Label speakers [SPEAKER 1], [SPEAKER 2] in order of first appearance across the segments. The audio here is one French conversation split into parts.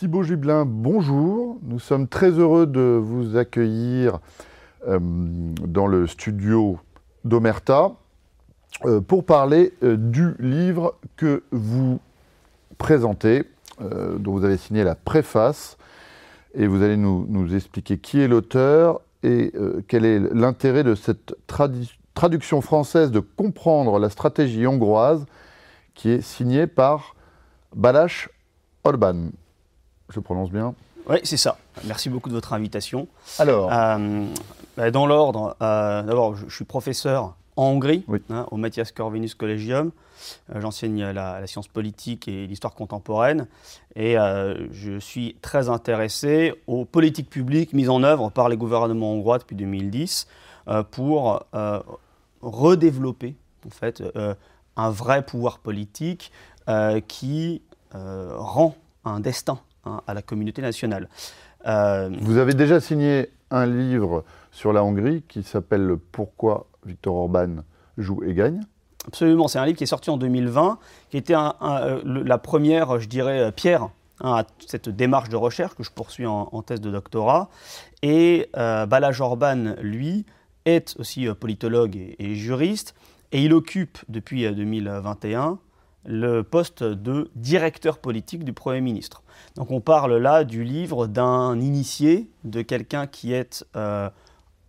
[SPEAKER 1] Thibaut Giblin, bonjour. Nous sommes très heureux de vous accueillir euh, dans le studio d'Omerta euh, pour parler euh, du livre que vous présentez, dont vous avez signé la préface. Et vous allez nous, nous expliquer qui est l'auteur et quel est l'intérêt de cette traduction française de comprendre la stratégie hongroise qui est signée par Balázs Orban. Je prononce bien
[SPEAKER 2] Oui, c'est ça. Merci beaucoup de votre invitation.
[SPEAKER 1] Alors
[SPEAKER 2] euh, bah, Dans l'ordre, euh, d'abord, je, suis professeur en Hongrie, hein, au Matthias Corvinus Collegium. Euh, j'enseigne la, science politique et l'histoire contemporaine. Et je suis très intéressé aux politiques publiques mises en œuvre par les gouvernements hongrois depuis 2010 pour redévelopper en fait, un vrai pouvoir politique qui rend un destin Hein, à la communauté nationale.
[SPEAKER 1] Euh, Vous avez déjà signé un livre sur la Hongrie qui s'appelle Pourquoi Viktor Orban joue et gagne
[SPEAKER 2] Absolument, c'est un livre qui est sorti en 2020, qui était euh, la première, je dirais, euh, pierre hein, à cette démarche de recherche que je poursuis en, thèse de doctorat. Et Balázs Orban, lui, est aussi politologue et, juriste, et il occupe depuis 2021 le poste de directeur politique du Premier ministre. Donc on parle là du livre d'un initié, de quelqu'un qui est euh,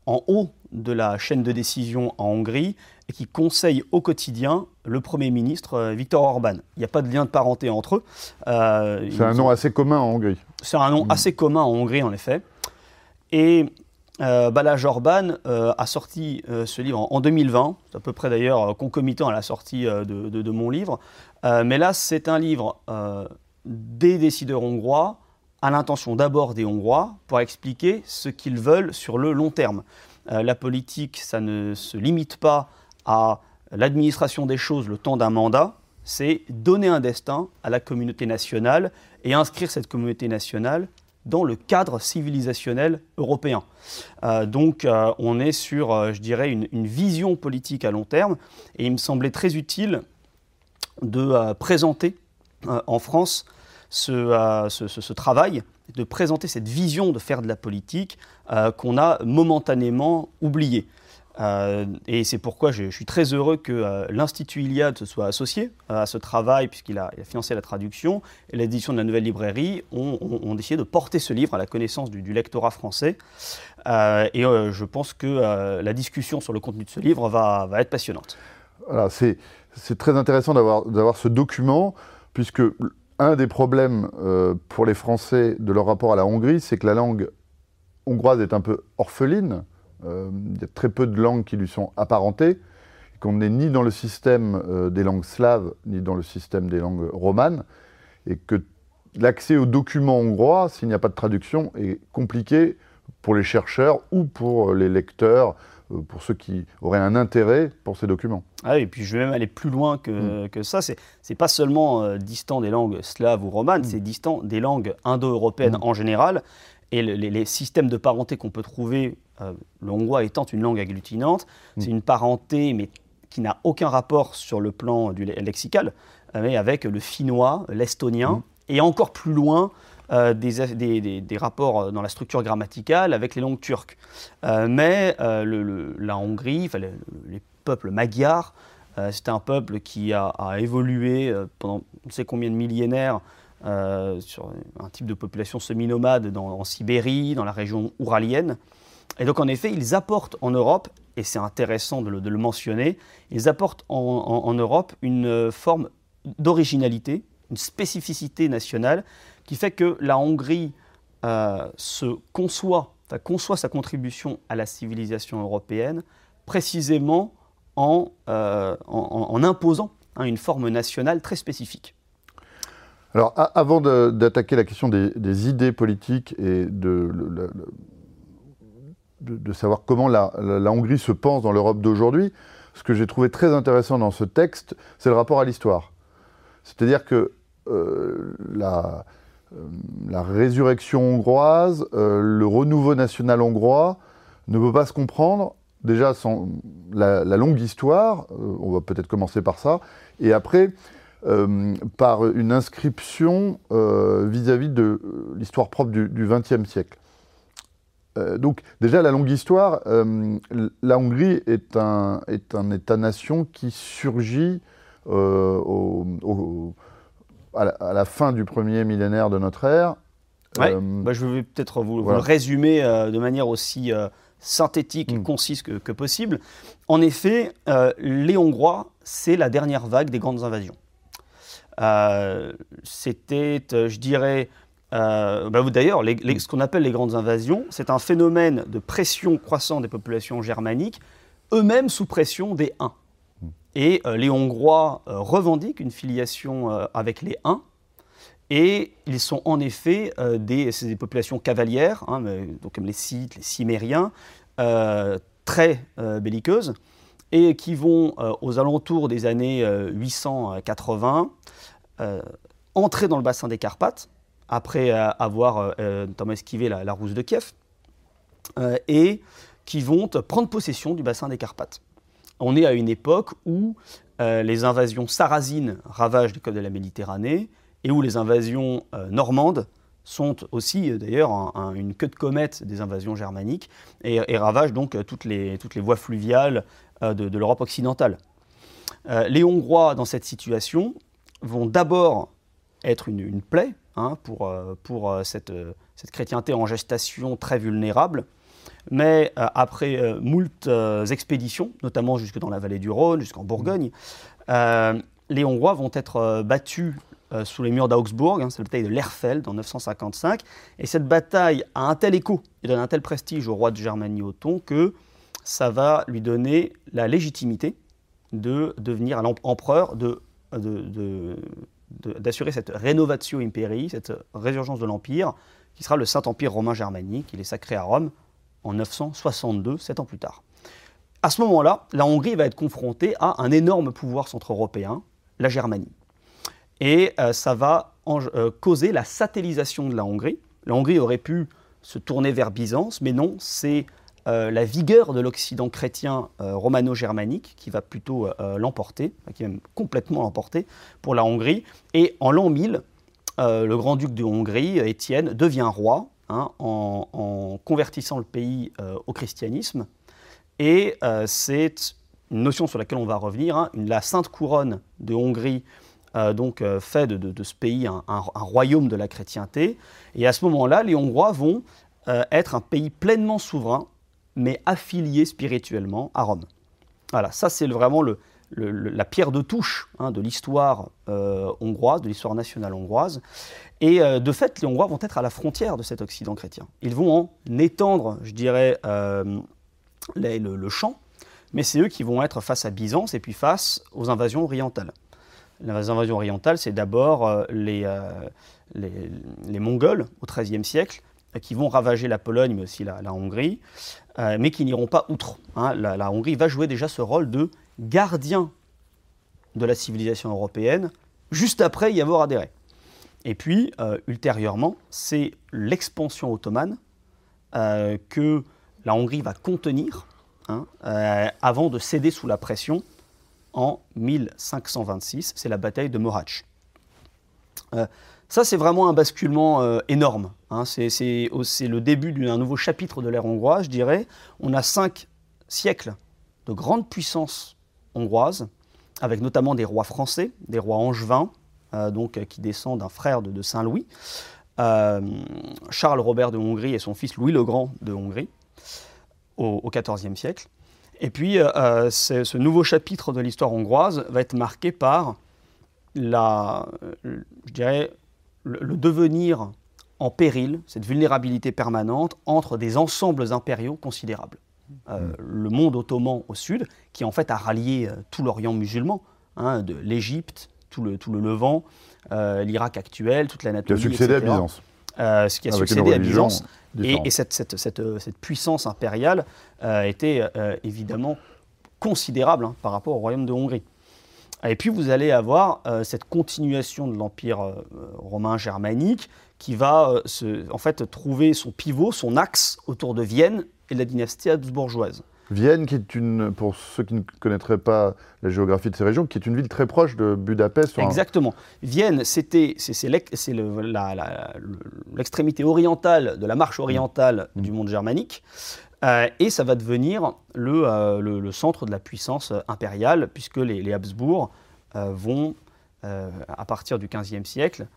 [SPEAKER 2] en haut de la chaîne de décision en Hongrie et qui conseille au quotidien le Premier ministre euh, Viktor Orban. Il n'y a pas de lien de parenté entre eux.
[SPEAKER 1] Euh, c'est un nom assez commun en Hongrie.
[SPEAKER 2] C'est un nom mm. assez commun en Hongrie, en effet. Et Balázs Orban a sorti ce livre en, 2020, c'est à peu près d'ailleurs concomitant à la sortie de, mon livre. mais là, c'est un livre des décideurs hongrois à l'intention d'abord des Hongrois pour expliquer ce qu'ils veulent sur le long terme. Euh, la politique, ça ne se limite pas à l'administration des choses le temps d'un mandat, c'est donner un destin à la communauté nationale et inscrire cette communauté nationale dans le cadre civilisationnel européen. Euh, donc euh, on est sur, je dirais, une, vision politique à long terme et il me semblait très utile de présenter euh, en France euh, ce, travail de présenter cette vision de faire de la politique euh, qu'on a momentanément oubliée. Et c'est pourquoi je, suis très heureux que l'Institut Iliade se soit associé à ce travail, puisqu'il a, financé la traduction, et l'édition de la nouvelle librairie ont, décidé de porter ce livre à la connaissance du, lectorat français. et je pense que la discussion sur le contenu de ce livre va, être passionnante.
[SPEAKER 1] c'est très intéressant d'avoir ce document puisque un des problèmes euh, pour les Français de leur rapport à la Hongrie, c'est que la langue hongroise est un peu orpheline. Euh, il y a très peu de langues qui lui sont apparentées, qu'on n'est ni dans le système euh, des langues slaves, ni dans le système des langues romanes, et que l'accès aux documents hongrois, s'il n'y a pas de traduction, est compliqué pour les chercheurs ou pour les lecteurs euh, pour ceux qui auraient un intérêt pour ces documents.
[SPEAKER 2] Ah oui, et puis je vais même aller plus loin que, mm. que ça. C'est n'est pas seulement euh, distant des langues slaves ou romanes, mm. c'est distant des langues indo-européennes mm. en général. Et les, systèmes de parenté qu'on peut trouver, euh, le hongrois étant une langue agglutinante, c'est une parenté mais qui n'a aucun rapport sur le plan du lexical, mais avec le finnois, l'estonien, et encore plus loin euh, des, rapports dans la structure grammaticale avec les langues turques. Euh, mais euh, la Hongrie, les peuples magyars, c'était un peuple qui a, évolué pendant on ne sait combien de millénaires sur un type de population semi-nomade en Sibérie, dans la région ouralienne. Et donc en effet, ils apportent en Europe, et c'est intéressant de le, mentionner, ils apportent en Europe une forme d'originalité, une spécificité nationale qui fait que la Hongrie euh, se conçoit, conçoit sa contribution à la civilisation européenne précisément en, euh, imposant hein, une forme nationale très spécifique.
[SPEAKER 1] Alors, avant d'attaquer la question des, idées politiques et de, savoir comment la, Hongrie se pense dans l'Europe d'aujourd'hui, ce que j'ai trouvé très intéressant dans ce texte, c'est le rapport à l'histoire. C'est-à-dire que euh, la, euh, la résurrection hongroise, euh, le renouveau national hongrois ne peut pas se comprendre déjà sans la, longue histoire, on va peut-être commencer par ça, et après par une inscription vis-à-vis de l'histoire propre du XXe siècle. donc déjà la longue histoire, la Hongrie est un, est un État-nation qui surgit au, à, la, fin du premier millénaire de notre ère.
[SPEAKER 2] Bah, je vais peut-être vous, le résumer de manière aussi synthétique et mm. concise que, possible. En effet, euh, les Hongrois, c'est la dernière vague des grandes invasions. Euh, c'était, euh, je dirais, bah, d'ailleurs, ce qu'on appelle les grandes invasions, c'est un phénomène de pression croissante des populations germaniques, eux-mêmes sous pression des Huns. Et les Hongrois revendiquent une filiation avec les Huns, et ils sont en effet euh, des, populations cavalières, hein, donc comme les Scythes, les Cimériens, euh, très euh, belliqueuses, et qui vont, aux alentours des années 880, entrer dans le bassin des Carpates, après avoir notamment esquivé la, rousse de Kiev, et qui vont prendre possession du bassin des Carpates. On est à une époque où les invasions sarrasines ravagent les côtes de la Méditerranée, et où les invasions euh, normandes sont aussi euh, d'ailleurs une queue de comète des invasions germaniques et, ravagent donc euh, toutes les, toutes les voies fluviales de, l'Europe occidentale. les Hongrois, dans cette situation, vont d'abord être une, plaie hein, pour, pour cette, cette, chrétienté en gestation très vulnérable, mais après moult expéditions, notamment jusque dans la vallée du Rhône, jusqu'en Bourgogne, les Hongrois vont être battus euh, sous les murs d'Augsbourg, hein, c'est la bataille de Lerfeld en 955. Et cette bataille a un tel écho et donne un tel prestige au roi de Germanie Othon que ça va lui donner la légitimité de devenir empereur, d'assurer cette rénovatio imperii, cette résurgence de l'Empire, qui sera le Saint-Empire romain germanique. Il est sacré à Rome en 962, sept ans plus tard. À ce moment-là, la Hongrie va être confrontée à un énorme pouvoir centre-européen, la Germanie et euh, ça va euh, causer la satellisation de la Hongrie. La Hongrie aurait pu se tourner vers Byzance, mais non, c'est euh, la vigueur de l'Occident chrétien romano-germanique qui va plutôt l'emporter, qui va même complètement l'emporter pour la Hongrie. Et en l'an 1000, le grand-duc de Hongrie, Étienne, devient roi hein, en, convertissant le pays au christianisme. Et c'est une notion sur laquelle on va revenir, hein, la sainte couronne de Hongrie euh, donc euh, fait de, ce pays un, royaume de la chrétienté. Et à ce moment-là, les Hongrois vont euh, être un pays pleinement souverain, mais affilié spirituellement à Rome. Voilà, ça c'est vraiment la pierre de touche hein, de l'histoire hongroise, de l'histoire nationale hongroise. Et de fait, les Hongrois vont être à la frontière de cet Occident chrétien. Ils vont en étendre, je dirais, le champ, mais c'est eux qui vont être face à Byzance et puis face aux invasions orientales. Les invasions orientales, c'est d'abord euh, euh, les, les, Mongols au XIIIe siècle euh, qui vont ravager la Pologne, mais aussi la, Hongrie, mais qui n'iront pas outre. Hein. La, Hongrie va jouer déjà ce rôle de gardien de la civilisation européenne, juste après y avoir adhéré. Et puis, ultérieurement, c'est l'expansion ottomane que la Hongrie va contenir hein, avant de céder sous la pression en 1526, c'est la bataille de Mohacs. Euh, ça, c'est vraiment un basculement euh, énorme. Hein. C'est le début d'un nouveau chapitre de l'ère hongroise, je dirais. On a cinq siècles de grande puissance hongroise, avec notamment des rois français, des rois angevins, euh, donc, qui descendent d'un frère de, Saint-Louis, Charles Robert de Hongrie et son fils Louis le Grand de Hongrie, au XIVe siècle. Et puis, euh, euh, ce nouveau chapitre de l'histoire hongroise va être marqué par la, euh, je dirais, le, devenir en péril, cette vulnérabilité permanente entre des ensembles impériaux considérables. Mm. le monde ottoman au sud, qui en fait a rallié tout l'Orient musulman, hein, de l'Égypte, tout le, tout le Levant, l'Irak actuel, toute l'Anatolie.
[SPEAKER 1] Qui a succédé à Byzance.
[SPEAKER 2] ce qui a succédé à Byzance. Et, cette, puissance impériale euh, était euh, évidemment considérable hein, par rapport au royaume de Hongrie. Et puis vous allez avoir euh, cette continuation de l'empire romain germanique qui va en fait trouver son pivot, son axe autour de Vienne et de la dynastie habsbourgeoise.
[SPEAKER 1] Vienne, qui est une, pour ceux qui ne connaîtraient pas la géographie de ces régions, qui est une ville très proche de Budapest.
[SPEAKER 2] Exactement. Vienne, c'était c'est l'extrémité orientale de la marche orientale mmh. du monde germanique. Euh, et ça va devenir le, le, centre de la puissance impériale, puisque les, Habsbourg vont, à partir du XVe siècle,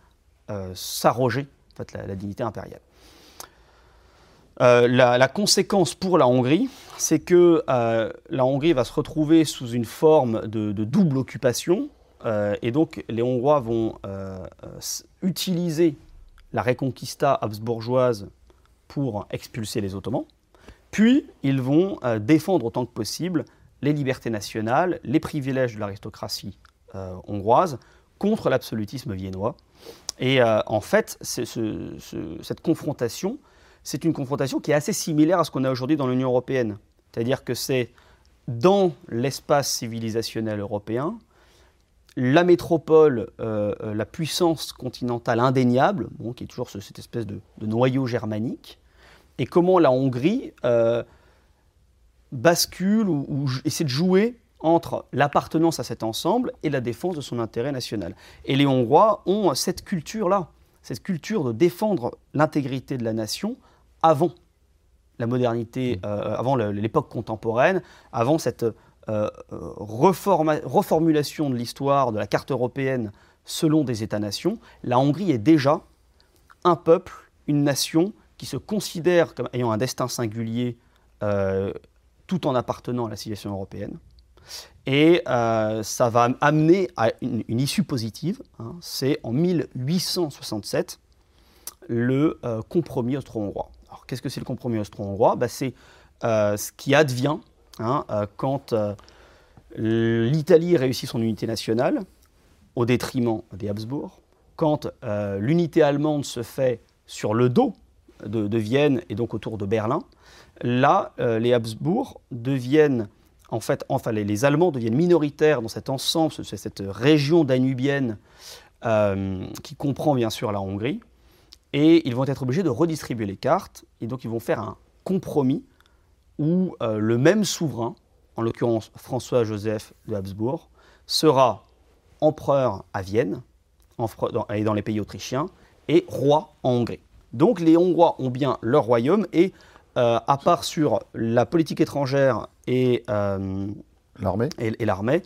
[SPEAKER 2] s'arroger la dignité impériale. Euh, la, conséquence pour la Hongrie, c'est que euh, la Hongrie va se retrouver sous une forme de, double occupation, euh, et donc les Hongrois vont utiliser la Reconquista habsbourgeoise pour expulser les Ottomans, puis ils vont défendre autant que possible les libertés nationales, les privilèges de l'aristocratie hongroise contre l'absolutisme viennois. Et en fait, cette confrontation c'est une confrontation qui est assez similaire à ce qu'on a aujourd'hui dans l'Union européenne. C'est-à-dire que c'est dans l'espace civilisationnel européen, la métropole, euh, euh, la puissance continentale indéniable, qui est toujours cette espèce de, noyau germanique, et comment la Hongrie euh, bascule ou, essaie de jouer entre l'appartenance à cet ensemble et la défense de son intérêt national. Et les Hongrois ont cette culture-là, cette culture de défendre l'intégrité de la nation avant la modernité, mmh. euh, avant l'époque contemporaine, avant cette euh, reformulation de l'histoire de la carte européenne selon des États-nations, la Hongrie est déjà un peuple, une nation qui se considère comme ayant un destin singulier euh, tout en appartenant à la civilisation européenne. Et ça va amener à une, issue positive. Hein. C'est en 1867 le compromis austro-hongrois qu'est-ce que c'est le compromis austro-hongrois? Bah, C'est euh, ce qui advient hein, euh, quand euh, l'Italie réussit son unité nationale au détriment des Habsbourg, quand l'unité allemande se fait sur le dos de, Vienne et donc autour de Berlin, là, les Habsbourg deviennent, en fait, enfin, les, Allemands deviennent minoritaires dans cet ensemble, cette région danubienne qui comprend bien sûr la Hongrie, et ils vont être obligés de redistribuer les cartes, et donc ils vont faire un compromis où euh, le même souverain, en l'occurrence François-Joseph de Habsbourg, sera empereur à Vienne et dans les pays autrichiens et roi en Hongrie. Donc les Hongrois ont bien leur royaume et euh, à part sur la politique étrangère et euh,
[SPEAKER 1] l'armée,
[SPEAKER 2] et, l'armée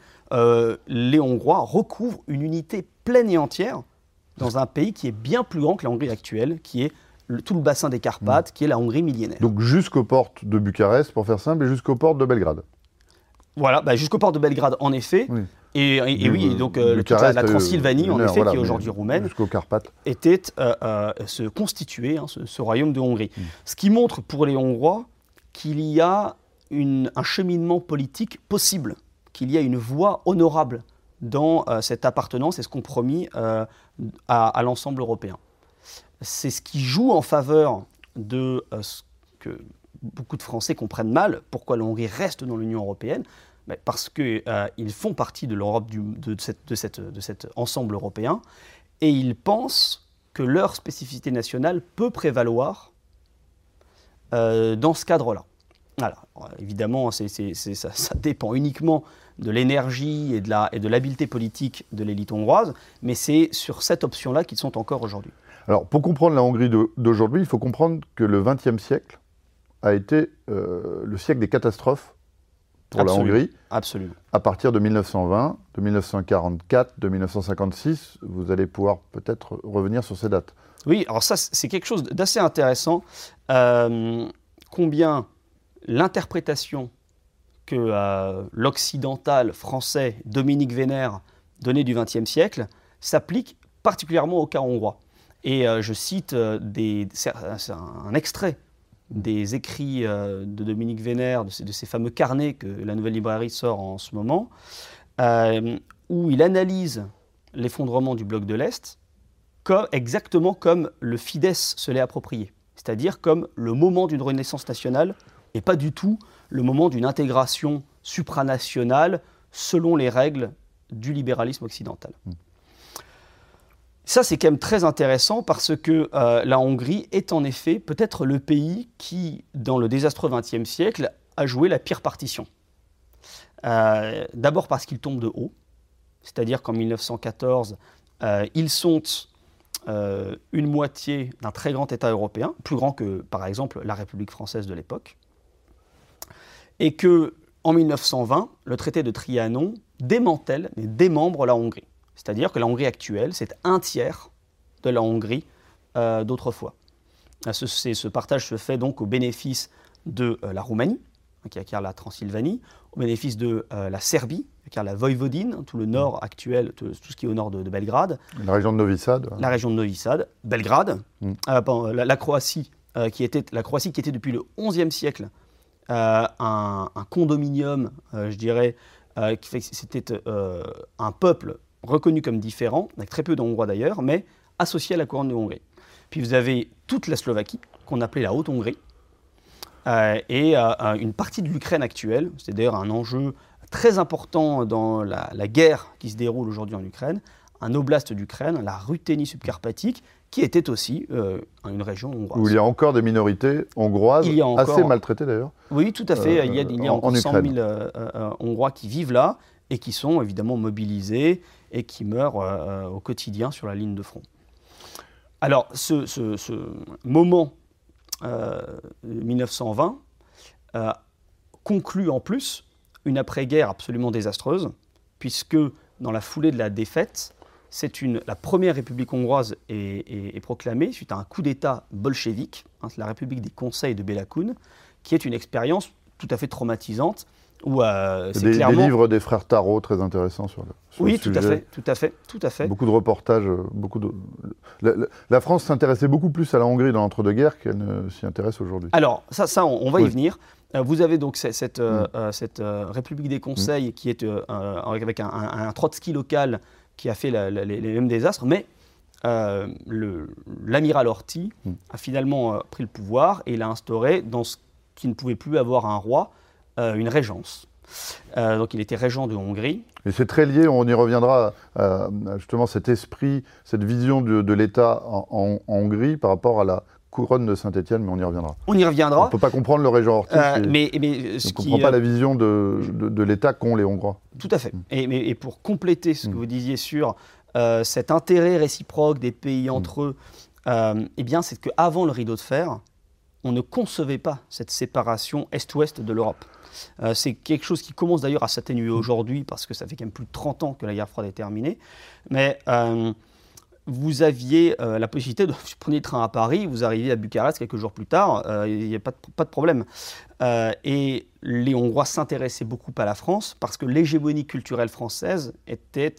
[SPEAKER 2] les Hongrois recouvrent une unité pleine et entière dans un pays qui est bien plus grand que la Hongrie actuelle, qui est tout le bassin des Carpates, mm. qui est la Hongrie millénaire.
[SPEAKER 1] Donc jusqu'aux portes de Bucarest, pour faire simple, et jusqu'aux portes de Belgrade.
[SPEAKER 2] Voilà, bah, jusqu'aux portes de Belgrade, en effet. Et, oui, donc euh, la, Transylvanie, en effet, qui est aujourd'hui roumaine, était euh, euh, se constituer hein, ce, royaume de Hongrie. Mm. Ce qui montre pour les Hongrois qu'il y a une, un cheminement politique possible, qu'il y a une voie honorable dans euh, cette appartenance et ce compromis euh, à, l'ensemble européen. C'est ce qui joue en faveur de euh, ce que beaucoup de Français comprennent mal, pourquoi la Hongrie reste dans l'Union européenne, parce qu'ils font partie de l'Europe, de, cet ensemble européen, et ils pensent que leur spécificité nationale peut prévaloir dans ce cadre-là. Alors, évidemment, ça, dépend uniquement de l'énergie et de l'habileté politique de l'élite hongroise, mais c'est sur cette option-là qu'ils sont encore aujourd'hui.
[SPEAKER 1] Alors, pour comprendre la Hongrie d'aujourd'hui, il faut comprendre que le XXe siècle a été euh, le siècle des catastrophes pour la Hongrie.
[SPEAKER 2] Absolument.
[SPEAKER 1] À partir de 1920, de 1944, de 1956, vous allez pouvoir peut-être revenir sur ces dates.
[SPEAKER 2] Oui, alors ça, c'est quelque chose d'assez intéressant. Euh, combien l'interprétation que euh, l'occidental français Dominique Vénère donnait du XXe siècle s'applique particulièrement au cas hongrois. Et euh, je cite des, un extrait des écrits de Dominique Vénère, de ces, fameux carnets que la Nouvelle Librairie sort en ce moment, où il analyse l'effondrement du bloc de l'Est exactement comme le Fidesz se l'est approprié, c'est-à-dire comme le moment d'une renaissance nationale et pas du tout le moment d'une intégration supranationale selon les règles du libéralisme occidental. Hmm. Ça, c'est quand même très intéressant parce que euh, la Hongrie est en effet peut-être le pays qui, dans le désastreux XXe siècle, a joué la pire partition. D'abord parce qu'ils tombent de haut, c'est-à-dire qu'en 1914, ils sont une moitié d'un très grand État européen, plus grand que par exemple la République française de l'époque, et que en 1920, le traité de Trianon démantèle et démembre la Hongrie. C'est-à-dire que la Hongrie actuelle, c'est un tiers de la Hongrie euh, d'autrefois. Euh, ce, ce, partage se fait donc au bénéfice de euh, la Roumanie, hein, qui acquiert la Transylvanie, au bénéfice de la Serbie, qui acquiert la Voïvodine, tout le nord actuel, tout, ce qui est au nord de, Belgrade.
[SPEAKER 1] La région de Novi Sad.
[SPEAKER 2] La région de Novi Sad, Belgrade. Mm. la, Croatie, qui était, la Croatie qui était depuis le XIe siècle un, un, condominium, je dirais, qui fait que c'était un peuple reconnu comme différent, avec très peu d'Hongrois d'ailleurs, mais associé à la couronne de Hongrie. Puis vous avez toute la Slovaquie, qu'on appelait la Haute-Hongrie, euh, et euh, une partie de l'Ukraine actuelle. C'est d'ailleurs un enjeu très important dans la, guerre qui se déroule aujourd'hui en Ukraine, un oblast d'Ukraine, la Ruthénie subcarpatique, qui était aussi euh, une région hongroise.
[SPEAKER 1] Où il y a encore des minorités hongroises, assez maltraitées d'ailleurs.
[SPEAKER 2] Oui, tout à fait. il y a, il y a encore 100 000 Hongrois qui vivent là et qui sont évidemment mobilisés et qui meurent au quotidien sur la ligne de front. Alors, ce, moment 1920 euh, euh, conclut en plus une après-guerre absolument désastreuse, puisque dans la foulée de la défaite, c'est la première république hongroise est, proclamée suite à un coup d'État bolchevique, hein, la République des Conseils de Belakoun, qui est une expérience tout à fait traumatisante
[SPEAKER 1] euh, des, livres des frères Tarot très intéressants sur le,
[SPEAKER 2] oui, tout à fait, tout à fait, tout à fait.
[SPEAKER 1] Beaucoup de reportages, euh, beaucoup de. La, France s'intéressait beaucoup plus à la Hongrie dans l'entre-deux-guerres qu'elle ne s'y intéresse aujourd'hui.
[SPEAKER 2] Alors ça, ça, on, va y venir. Euh, vous avez donc cette, mm. cette République des Conseils mm. qui est avec un, Trotsky local qui a fait les, mêmes désastres, mais l'amiral Horthy mm. a finalement pris le pouvoir et il a instauré dans ce qui ne pouvait plus avoir un roi, euh, une régence. Euh, donc il était régent de Hongrie.
[SPEAKER 1] Et c'est très lié, on y reviendra, euh, justement cet esprit, cette vision de, l'État en, Hongrie par rapport à la couronne de Saint-Étienne, mais on y reviendra.
[SPEAKER 2] On y reviendra.
[SPEAKER 1] On ne peut pas comprendre le régent Ortiz. mais, mais on ne comprend pas la vision de, de, l'État qu'ont les Hongrois.
[SPEAKER 2] Tout à fait. Mm. Et, et, pour compléter ce que mm. vous disiez sur cet intérêt réciproque des pays mm. entre eux, eh bien c'est qu'avant le rideau de fer, on ne concevait pas cette séparation est-ouest de l'Europe. Euh, c'est quelque chose qui commence d'ailleurs à s'atténuer aujourd'hui parce que ça fait quand même plus de 30 ans que la guerre froide est terminée. Mais euh, vous aviez euh, la possibilité de, vous preniez le train à Paris, vous arriviez à Bucarest quelques jours plus tard, il n'y a pas de, pas de problème. et les Hongrois s'intéressaient beaucoup à la France parce que l'hégémonie culturelle française était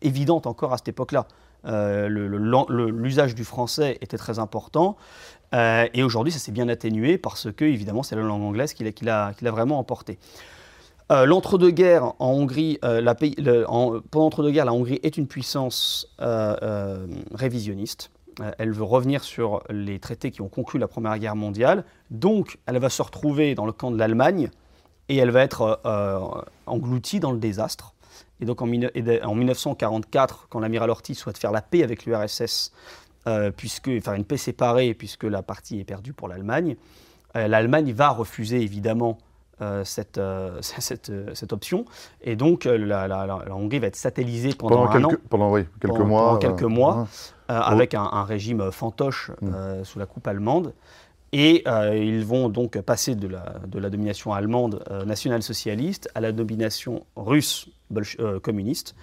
[SPEAKER 2] évidente encore à cette époque-là. L'usage du français était très important. Euh, et aujourd'hui, ça s'est bien atténué parce que, évidemment, c'est la langue anglaise qui l'a vraiment emporté. Euh, L'entre-deux-guerres en Hongrie, euh, pendant l'entre-deux-guerres, la Hongrie est une puissance révisionniste. elle veut revenir sur les traités qui ont conclu la Première Guerre mondiale. Donc, elle va se retrouver dans le camp de l'Allemagne et elle va être engloutie dans le désastre. Et donc, en, en 1944, quand l'amiral Ortiz souhaite faire la paix avec l'URSS, euh, puisque, enfin une paix séparée, puisque la partie est perdue pour l'Allemagne. Euh, L'Allemagne va refuser évidemment euh, cette, cette, cette, option. Et donc, la, Hongrie va être satellisée pendant,
[SPEAKER 1] un
[SPEAKER 2] an.
[SPEAKER 1] Pendant, oui, quelques mois.
[SPEAKER 2] quelques mois, avec un, régime fantoche mm. sous la coupe allemande. Et ils vont donc passer de la, domination allemande nationale-socialiste à la domination russe communiste.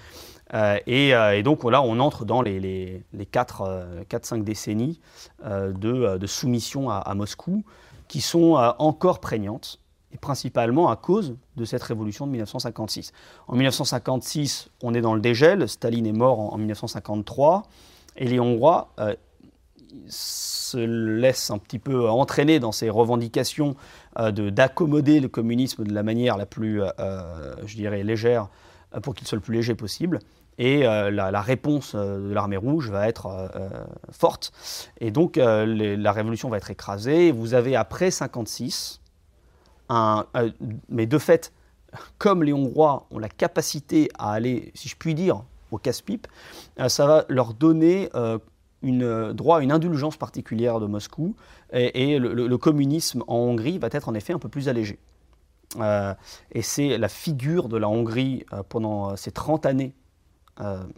[SPEAKER 2] Euh, euh, et, donc là, on entre dans les, les, 4-5 euh, décennies de, soumission à, Moscou qui sont encore prégnantes, et principalement à cause de cette révolution de 1956. En 1956, on est dans le dégel, Staline est mort en, 1953, et les Hongrois se laissent un petit peu entraîner dans ces revendications d'accommoder le communisme de la manière la plus, je dirais, légère, pour qu'il soit le plus léger possible. Et euh, la, réponse euh, de l'armée rouge va être euh, forte. Et donc la révolution va être écrasée. Vous avez après 56, un, mais de fait, comme les Hongrois ont la capacité à aller, si je puis dire, au casse-pipe, ça va leur donner une, droit à une indulgence particulière de Moscou et, le, communisme en Hongrie va être en effet un peu plus allégé. et c'est la figure de la Hongrie pendant ces 30 années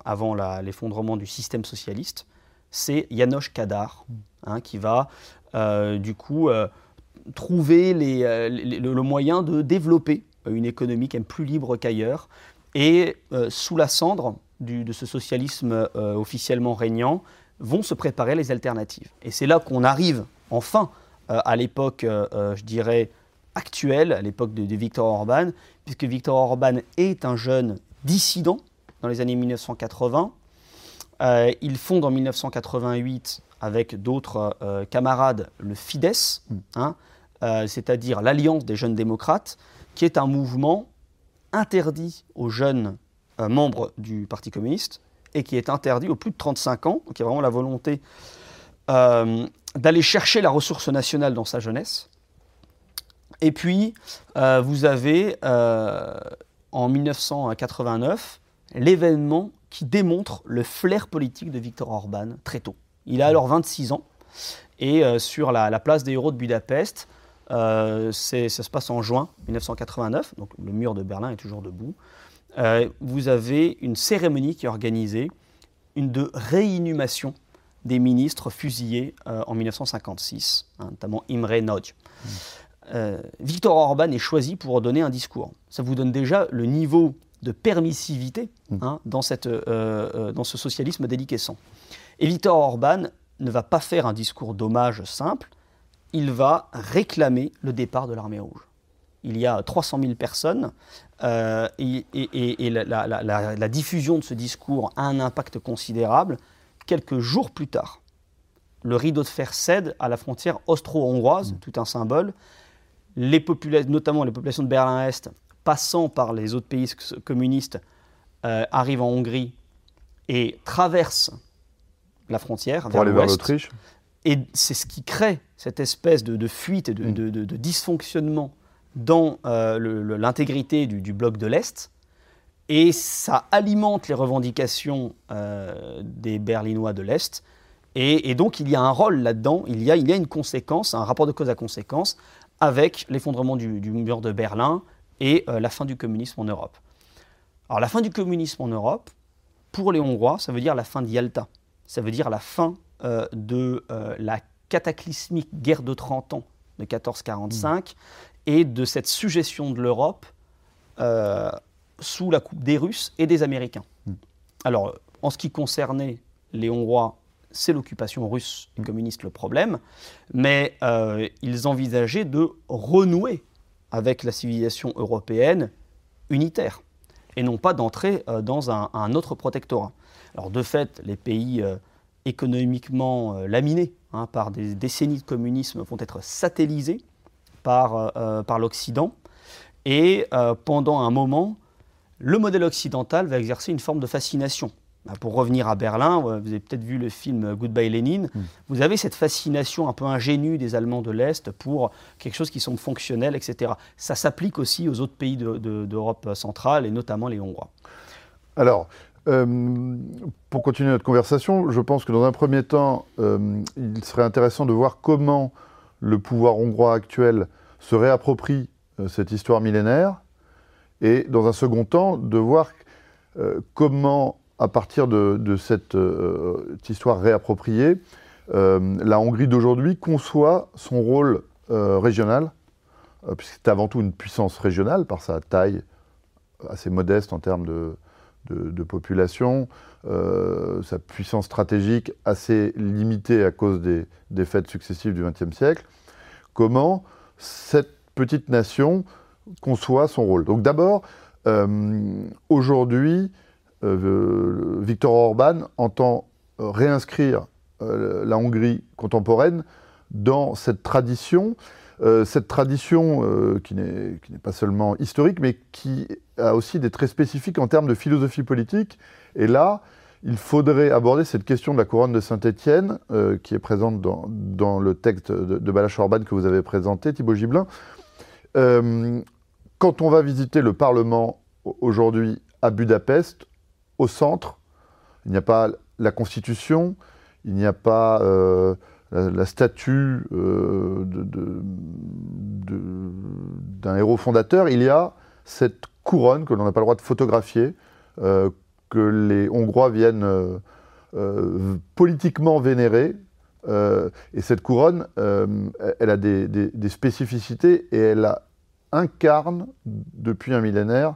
[SPEAKER 2] avant l'effondrement du système socialiste, c'est Janos Kadar, hein, qui va du coup trouver le moyen de développer une économie qui est plus libre qu'ailleurs. Et euh, sous la cendre de ce socialisme euh, officiellement régnant, vont se préparer les alternatives. Et c'est là qu'on arrive enfin euh, à l'époque, je dirais, actuelle, à l'époque de, Viktor Orban, puisque Viktor Orban est un jeune dissident dans les années 1980. il fonde en 1988 avec d'autres camarades le Fidesz, hein, c'est-à-dire l'Alliance des jeunes démocrates, qui est un mouvement interdit aux jeunes euh, membres du Parti communiste et qui est interdit aux plus de 35 ans, donc il y a vraiment la volonté euh, d'aller chercher la ressource nationale dans sa jeunesse. Et puis, euh, vous avez en 1989 l'événement qui démontre le flair politique de Viktor Orban très tôt. Il a alors 26 ans et sur la, la place des héros de Budapest, euh, ça se passe en juin 1989, donc le mur de Berlin est toujours debout. Euh, vous avez une cérémonie qui est organisée, une de réinhumation des ministres fusillés euh, en 1956, hein, notamment Imre Nagy. Mmh. Victor Orban est choisi pour donner un discours. Ça vous donne déjà le niveau de permissivité mmh. hein, dans, cette, dans ce socialisme déliquescent. Et Victor Orban ne va pas faire un discours d'hommage simple, il va réclamer le départ de l'armée rouge. Il y a 300 000 personnes euh, et, la, diffusion de ce discours a un impact considérable. Quelques jours plus tard, le rideau de fer cède à la frontière austro-hongroise, mmh. tout un symbole. Les notamment les populations de Berlin-Est, passant par les autres pays communistes, euh, arrivent en Hongrie et traversent la frontière
[SPEAKER 1] pour aller vers l'Autriche.
[SPEAKER 2] Et c'est ce qui crée cette espèce de, fuite et de, mm. dysfonctionnement dans euh, l'intégrité du, bloc de l'Est. Et ça alimente les revendications euh, des Berlinois de l'Est. Et, donc il y a un rôle là-dedans, il, y a, il y a une conséquence, un rapport de cause à conséquence avec l'effondrement du, mur de Berlin et euh, la fin du communisme en Europe. Alors la fin du communisme en Europe, pour les Hongrois, ça veut dire la fin de Yalta. Ça veut dire la fin de la cataclysmique guerre de 30 ans de 1445 et de cette suggestion de l'Europe euh, sous la coupe des Russes et des Américains. Mm. Alors, en ce qui concernait les Hongrois, c'est l'occupation russe et communiste le problème, mais ils envisageaient de renouer avec la civilisation européenne unitaire et non pas d'entrer dans un, un, autre protectorat. Alors de fait, les pays économiquement euh, laminés hein, par des décennies de communisme vont être satellisés par, euh, euh, par l'Occident. Et pendant un moment, le modèle occidental va exercer une forme de fascination. Bah, pour revenir à Berlin, vous avez peut-être vu le film Goodbye Lenin, hmm. vous avez cette fascination un peu ingénue des Allemands de l'Est pour quelque chose qui semble fonctionnel, etc. Ça s'applique aussi aux autres pays d'Europe centrale, et notamment les Hongrois.
[SPEAKER 1] Alors, euh, pour continuer notre conversation, je pense que dans un premier temps, euh, il serait intéressant de voir comment le pouvoir hongrois actuel se réapproprie euh, cette histoire millénaire, et dans un second temps, de voir comment, à partir de, cette, histoire réappropriée, la Hongrie d'aujourd'hui conçoit son rôle régional, puisque c'est avant tout une puissance régionale par sa taille assez modeste en termes de, de, population, euh, sa puissance stratégique assez limitée à cause des défaites successives du XXe siècle, comment cette petite nation conçoit son rôle? Donc d'abord, euh, aujourd'hui, euh, Victor Orban entend réinscrire la Hongrie contemporaine dans cette tradition euh, cette tradition euh, qui n'est pas seulement historique, mais qui a aussi des traits spécifiques en termes de philosophie politique. Et là, il faudrait aborder cette question de la couronne de Saint-Étienne, euh, qui est présente dans, le texte de, de Orban que vous avez présenté, Thibaut Gibelin. quand on va visiter le Parlement aujourd'hui à Budapest, au centre, il n'y a pas la Constitution, il n'y a pas la, statue d'un héros fondateur, il y a cette couronne que l'on n'a pas le droit de photographier, que les Hongrois viennent politiquement vénérer, et cette couronne, elle a des, spécificités et elle incarne depuis un millénaire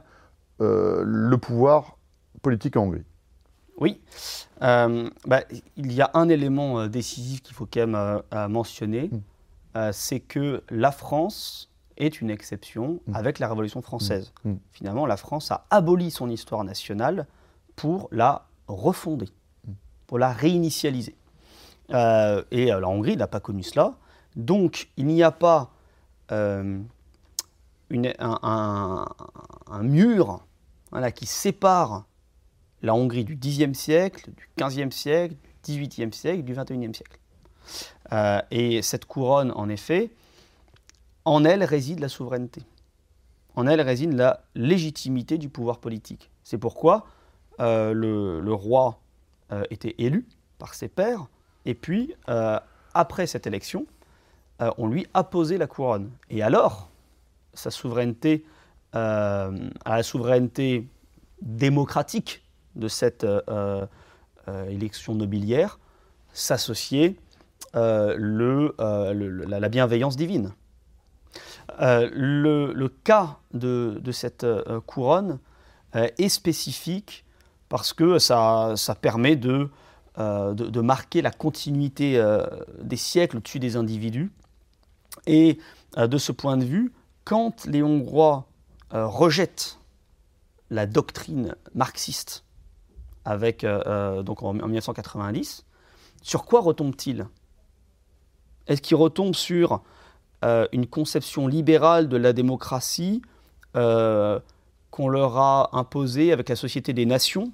[SPEAKER 1] euh, le pouvoir politique en Hongrie.
[SPEAKER 2] Oui, euh, bah, il y a un élément euh, décisif qu'il faut quand même mentionner, mm. c'est que la France est une exception mm. avec la Révolution française. Mm. Finalement, la France a aboli son histoire nationale pour la refonder, pour la réinitialiser. et la Hongrie n'a pas connu cela. Donc, il n'y a pas un, mur qui sépare la Hongrie du Xe siècle, du XVe siècle, du XVIIIe siècle, du XXIe siècle. Euh, et cette couronne, en effet, en elle réside la souveraineté. En elle réside la légitimité du pouvoir politique. C'est pourquoi euh, le, roi euh, était élu par ses pairs, et puis, après cette élection, on lui a posé la couronne. Et alors, sa souveraineté à la souveraineté démocratique de cette euh, euh, élection nobiliaire s'associer le, la, bienveillance divine. Le, cas de, cette couronne est spécifique parce que ça, permet de, marquer la continuité des siècles au-dessus des individus. Et de ce point de vue, quand les Hongrois euh, rejettent la doctrine marxiste avec, euh, euh, donc en, 1990, sur quoi retombent-ils Est-ce qu'ils retombent sur une conception libérale de la démocratie qu'on leur a imposée avec la Société des Nations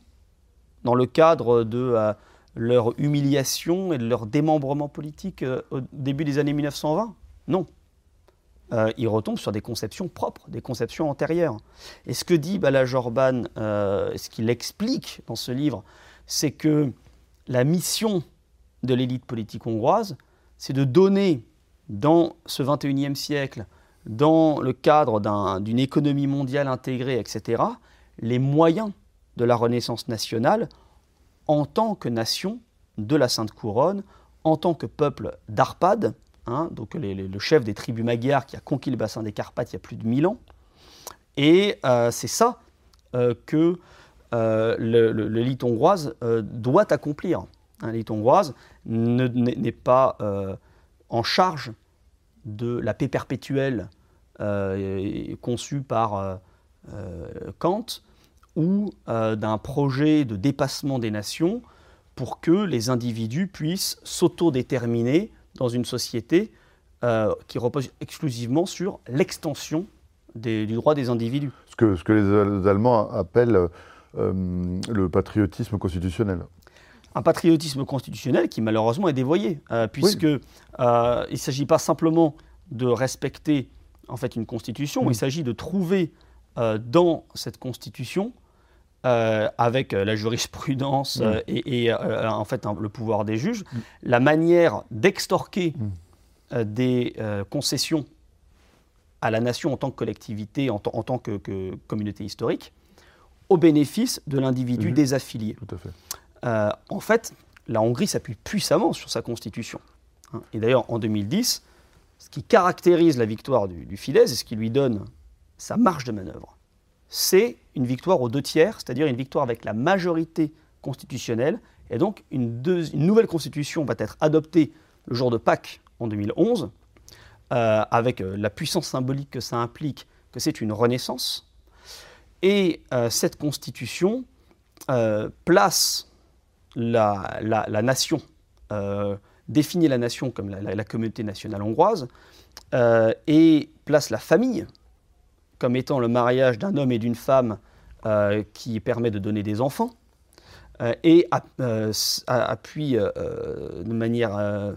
[SPEAKER 2] dans le cadre de leur humiliation et de leur démembrement politique au début des années 1920 Non. Euh, il retombe sur des conceptions propres, des conceptions antérieures. Et ce que dit Balaj Orban, euh, ce qu'il explique dans ce livre, c'est que la mission de l'élite politique hongroise, c'est de donner dans ce 21e siècle, dans le cadre d'une économie mondiale intégrée, etc., les moyens de la renaissance nationale en tant que nation de la Sainte Couronne, en tant que peuple d'Arpad, Hein, donc le chef des tribus magyars qui a conquis le bassin des Carpates il y a plus de 1000 ans. Et euh, c'est ça euh, que euh, l'élite hongroise doit accomplir. Hein, l'élite hongroise n'est pas en charge de la paix perpétuelle conçue par Kant ou d'un projet de dépassement des nations pour que les individus puissent s'autodéterminer dans une société euh, qui repose exclusivement sur l'extension du droit des individus.
[SPEAKER 1] Ce que, ce que les Allemands appellent euh, le patriotisme constitutionnel.
[SPEAKER 2] Un patriotisme constitutionnel qui malheureusement est dévoyé, euh, puisque il ne s'agit pas simplement de respecter en fait une constitution, il s'agit de trouver dans cette constitution euh, avec euh, la jurisprudence mm. euh, et, en fait le pouvoir des juges, mm. la manière d'extorquer mm. des concessions à la nation en tant que collectivité, en, tant que, communauté historique, au bénéfice de l'individu mm-hmm. désaffilié.
[SPEAKER 1] Tout à fait.
[SPEAKER 2] en fait, la Hongrie s'appuie puissamment sur sa constitution. Hein. Et d'ailleurs, en 2010, ce qui caractérise la victoire du, du Fidesz et ce qui lui donne sa marge de manœuvre, c'est une victoire aux deux tiers, c'est-à-dire une victoire avec la majorité constitutionnelle. Et donc, une, nouvelle constitution va être adoptée le jour de Pâques en 2011, euh, avec euh, la puissance symbolique que ça implique, que c'est une renaissance. Et euh, cette constitution place la, nation, définit la nation comme la communauté nationale hongroise, et place la famille comme étant le mariage d'un homme et d'une femme euh, qui permet de donner des enfants, euh, et euh, appuie de manière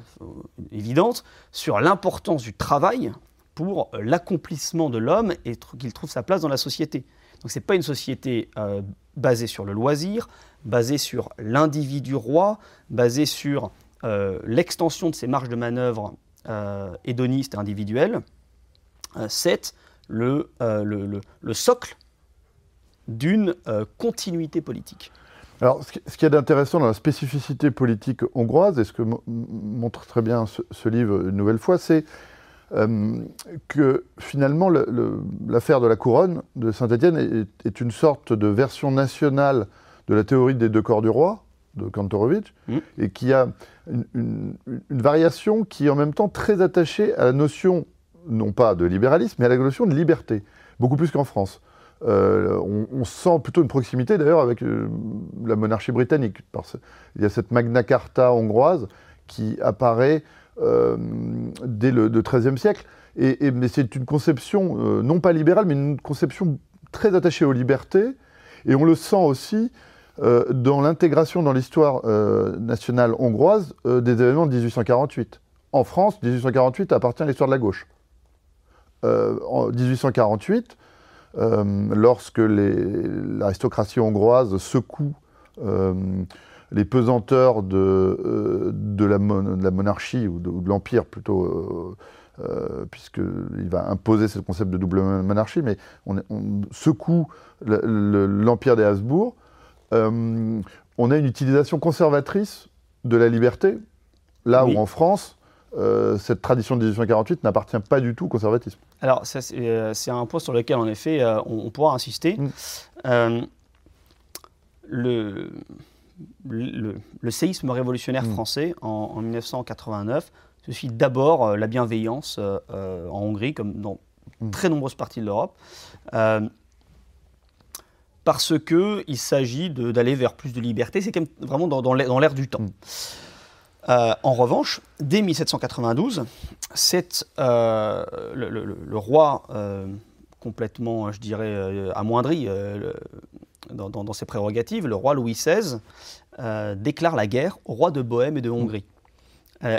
[SPEAKER 2] évidente sur l'importance du travail pour l'accomplissement de l'homme et qu'il trouve sa place dans la société. Donc ce n'est pas une société basée sur le loisir, basée sur l'individu roi, basée sur l'extension de ces marges de manœuvre hédonistes et individuelles, c'est le, le, socle d'une continuité politique.
[SPEAKER 1] Alors, ce qu'il y a d'intéressant dans la spécificité politique hongroise, et ce que montre très bien ce, livre une nouvelle fois, c'est euh, que finalement l'affaire de la couronne de Saint-Étienne est, une sorte de version nationale de la théorie des deux corps du roi, de Kantorowicz, mmh. et qui a une, variation qui est en même temps très attachée à la notion, non pas de libéralisme, mais à la notion de liberté, beaucoup plus qu'en France. Euh, on, sent plutôt une proximité d'ailleurs avec euh, la monarchie britannique. Parce il y a cette Magna Carta hongroise qui apparaît euh, dès le XIIIe siècle. Et, mais c'est une conception non pas libérale, mais une conception très attachée aux libertés. Et on le sent aussi dans l'intégration dans l'histoire nationale hongroise des événements de 1848. En France, 1848 appartient à l'histoire de la gauche. En 1848, euh, lorsque l'aristocratie hongroise secoue euh, les pesanteurs de, euh, de, la, monarchie ou de, l'empire plutôt, puisqu'il va imposer ce concept de double monarchie, mais on, secoue l'empire des Habsbourg. on a une utilisation conservatrice de la liberté, là où en France, euh, cette tradition de 1848 n'appartient pas du tout au conservatisme.
[SPEAKER 2] Alors, euh, c'est un point sur lequel, en effet, euh, on, pourra insister. Mm. le, le, séisme révolutionnaire mm. français en, 1989 se d'abord la bienveillance en Hongrie, comme dans mm. très nombreuses parties de l'Europe parce qu'il s'agit d'aller vers plus de liberté. C'est quand même vraiment dans, dans l'air du temps. Euh, en revanche, dès 1792, c'est euh, le, roi euh, complètement, je dirais, amoindri dans, ses prérogatives, le roi Louis XVI, déclare la guerre au roi de Bohême et de Hongrie.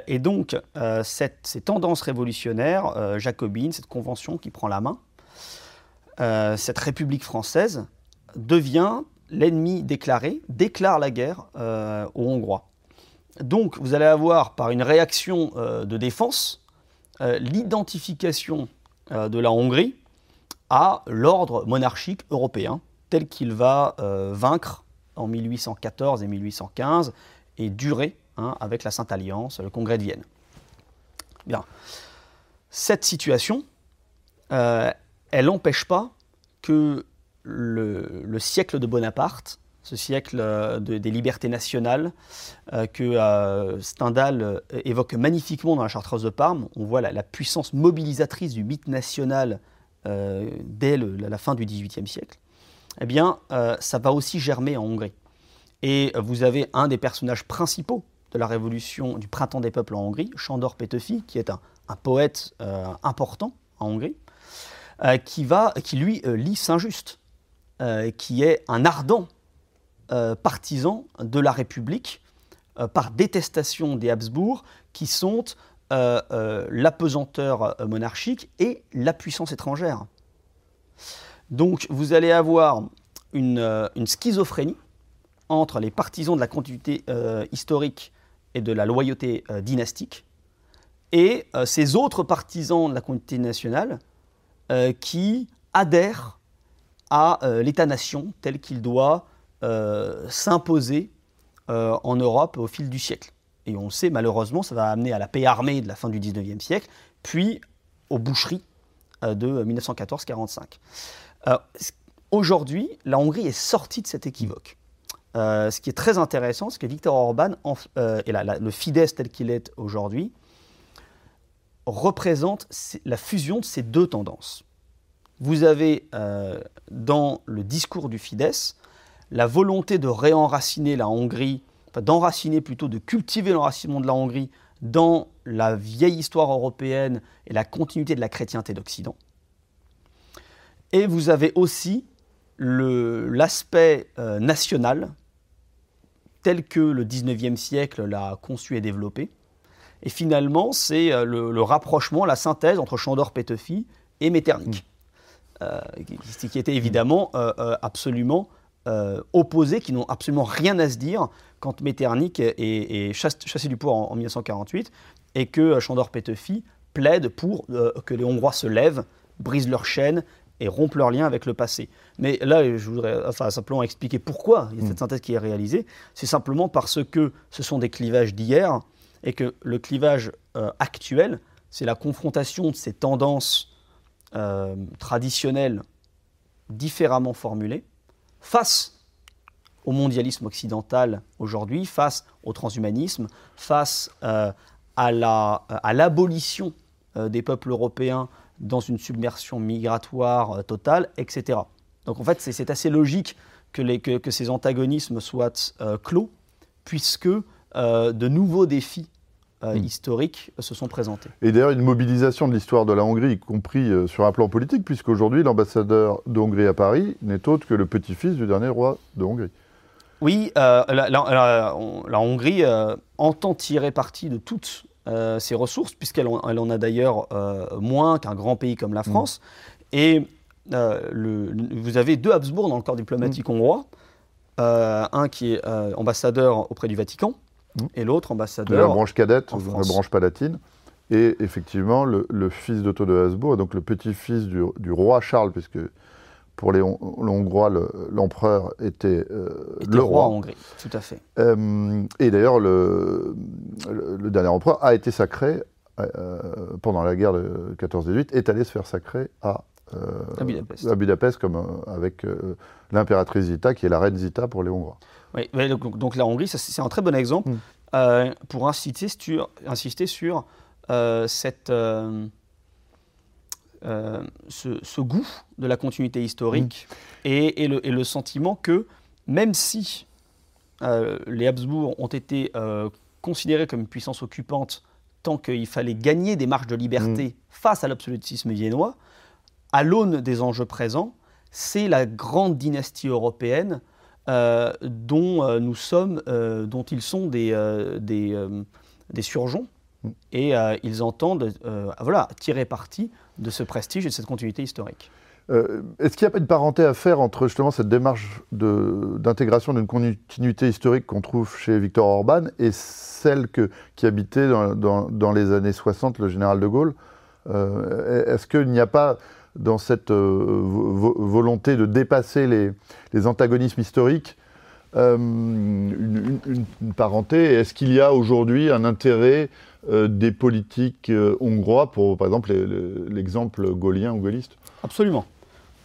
[SPEAKER 2] et donc, ces tendances révolutionnaires jacobines, cette convention qui prend la main, cette République française devient l'ennemi déclaré, déclare la guerre aux Hongrois. Donc vous allez avoir par une réaction euh, de défense euh, l'identification euh, de la Hongrie à l'ordre monarchique européen tel qu'il va vaincre en 1814 et 1815 et durer hein, avec la Sainte Alliance, le Congrès de Vienne. Bien. Cette situation, elle n'empêche pas que le, siècle de Bonaparte ce siècle euh, des libertés nationales euh, que euh, Stendhal évoque magnifiquement dans la Chartreuse de Parme. On voit la, puissance mobilisatrice du mythe national dès la fin du XVIIIe siècle. Eh bien, ça va aussi germer en Hongrie. Et vous avez un des personnages principaux de la révolution du printemps des peuples en Hongrie, Chandor Petöfi, qui est un, poète important en Hongrie, qui lui lit Saint-Just, qui est un ardent euh, partisans de la République euh, par détestation des Habsbourg, qui sont euh, l'apesanteur monarchique et la puissance étrangère. Donc vous allez avoir une, schizophrénie entre les partisans de la continuité historique et de la loyauté dynastique, et ces autres partisans de la continuité nationale qui adhèrent à l'État-nation tel qu'il doit s'imposer euh, en Europe au fil du siècle. Et on sait, malheureusement, ça va amener à la paix armée de la fin du 19e siècle, puis aux boucheries euh, de 1914-45. Aujourd'hui, la Hongrie est sortie de cet équivoque. ce qui est très intéressant, c'est que Viktor Orban, et le Fidesz tel qu'il est aujourd'hui, représente la fusion de ces deux tendances. Vous avez dans le discours du Fidesz la volonté de réenraciner la Hongrie, d'enraciner plutôt, de cultiver l'enracinement de la Hongrie dans la vieille histoire européenne et la continuité de la chrétienté d'Occident. Et vous avez aussi l'aspect euh, national tel que le 19e siècle l'a conçu et développé. Et finalement, c'est euh, le, rapprochement, la synthèse entre Chandor Petefi et Metternich, mm. euh, qui, était évidemment absolument opposés qui n'ont absolument rien à se dire quand Metternich est, chassé, du pouvoir en, 1948 et que Chandor Petefi plaide pour que les Hongrois se lèvent, brisent leurs chaînes et rompent leurs liens avec le passé. Mais là, je voudrais enfin, simplement expliquer pourquoi il y a cette mm. synthèse qui est réalisée. C'est simplement parce que ce sont des clivages d'hier et que le clivage euh, actuel, c'est la confrontation de ces tendances euh, traditionnelles différemment formulées face au mondialisme occidental aujourd'hui, face au transhumanisme, face euh, à l'abolition des peuples européens dans une submersion migratoire totale, etc. Donc en fait, c'est assez logique que, ces antagonismes soient clos, puisque de nouveaux défis euh, hmm. historiques se sont présentés.
[SPEAKER 1] Et d'ailleurs, une mobilisation de l'histoire de la Hongrie, y compris euh, sur un plan politique, puisqu'aujourd'hui, l'ambassadeur de Hongrie à Paris n'est autre que le petit-fils du dernier roi de Hongrie.
[SPEAKER 2] Oui, euh, la, Hongrie entend tirer parti de toutes ses ressources, puisqu'elle en, elle en, a d'ailleurs moins qu'un grand pays comme la hmm. France. Et le, vous avez deux Habsbourg dans le corps diplomatique hmm. hongrois, un qui est ambassadeur auprès du Vatican, et l'autre ambassadeur.
[SPEAKER 1] De la branche cadette, la branche palatine. Et effectivement, le, fils d'Otto de Habsbourg, donc le petit-fils du, roi Charles, puisque pour les, Hongrois, l'empereur était, euh, le roi.
[SPEAKER 2] en Hongrie, tout à fait.
[SPEAKER 1] Euh, et d'ailleurs, le, dernier empereur a été sacré euh, pendant la guerre de 14-18, est allé se faire sacrer à,
[SPEAKER 2] à
[SPEAKER 1] Budapest. comme avec l'impératrice Zita, qui est la reine Zita pour les Hongrois.
[SPEAKER 2] Oui, donc, la Hongrie, c'est un très bon exemple mm. euh, pour insister sur, insister sur euh, cette, euh, ce, goût de la continuité historique mm. et, le, et, le, sentiment que même si les Habsbourg ont été considérés comme une puissance occupante tant qu'il fallait gagner des marges de liberté mm. face à l'absolutisme viennois, à l'aune des enjeux présents, c'est la grande dynastie européenne euh, dont euh, nous sommes, euh, dont ils sont des, des, des surgeons. Mm. Et ils entendent voilà, tirer parti de ce prestige et de cette continuité historique.
[SPEAKER 1] Est-ce qu'il n'y a pas une parenté à faire entre justement cette démarche d'intégration d'une continuité historique qu'on trouve chez Victor Orban et celle que, qui habitait dans, dans, dans, les années 60 le général de Gaulle? Est-ce qu'il n'y a pas dans cette euh, volonté de dépasser les, antagonismes historiques euh, une, parenté Est-ce qu'il y a aujourd'hui un intérêt euh, des politiques hongrois pour, par exemple, l'exemple gaulien ou gaulliste?
[SPEAKER 2] Absolument.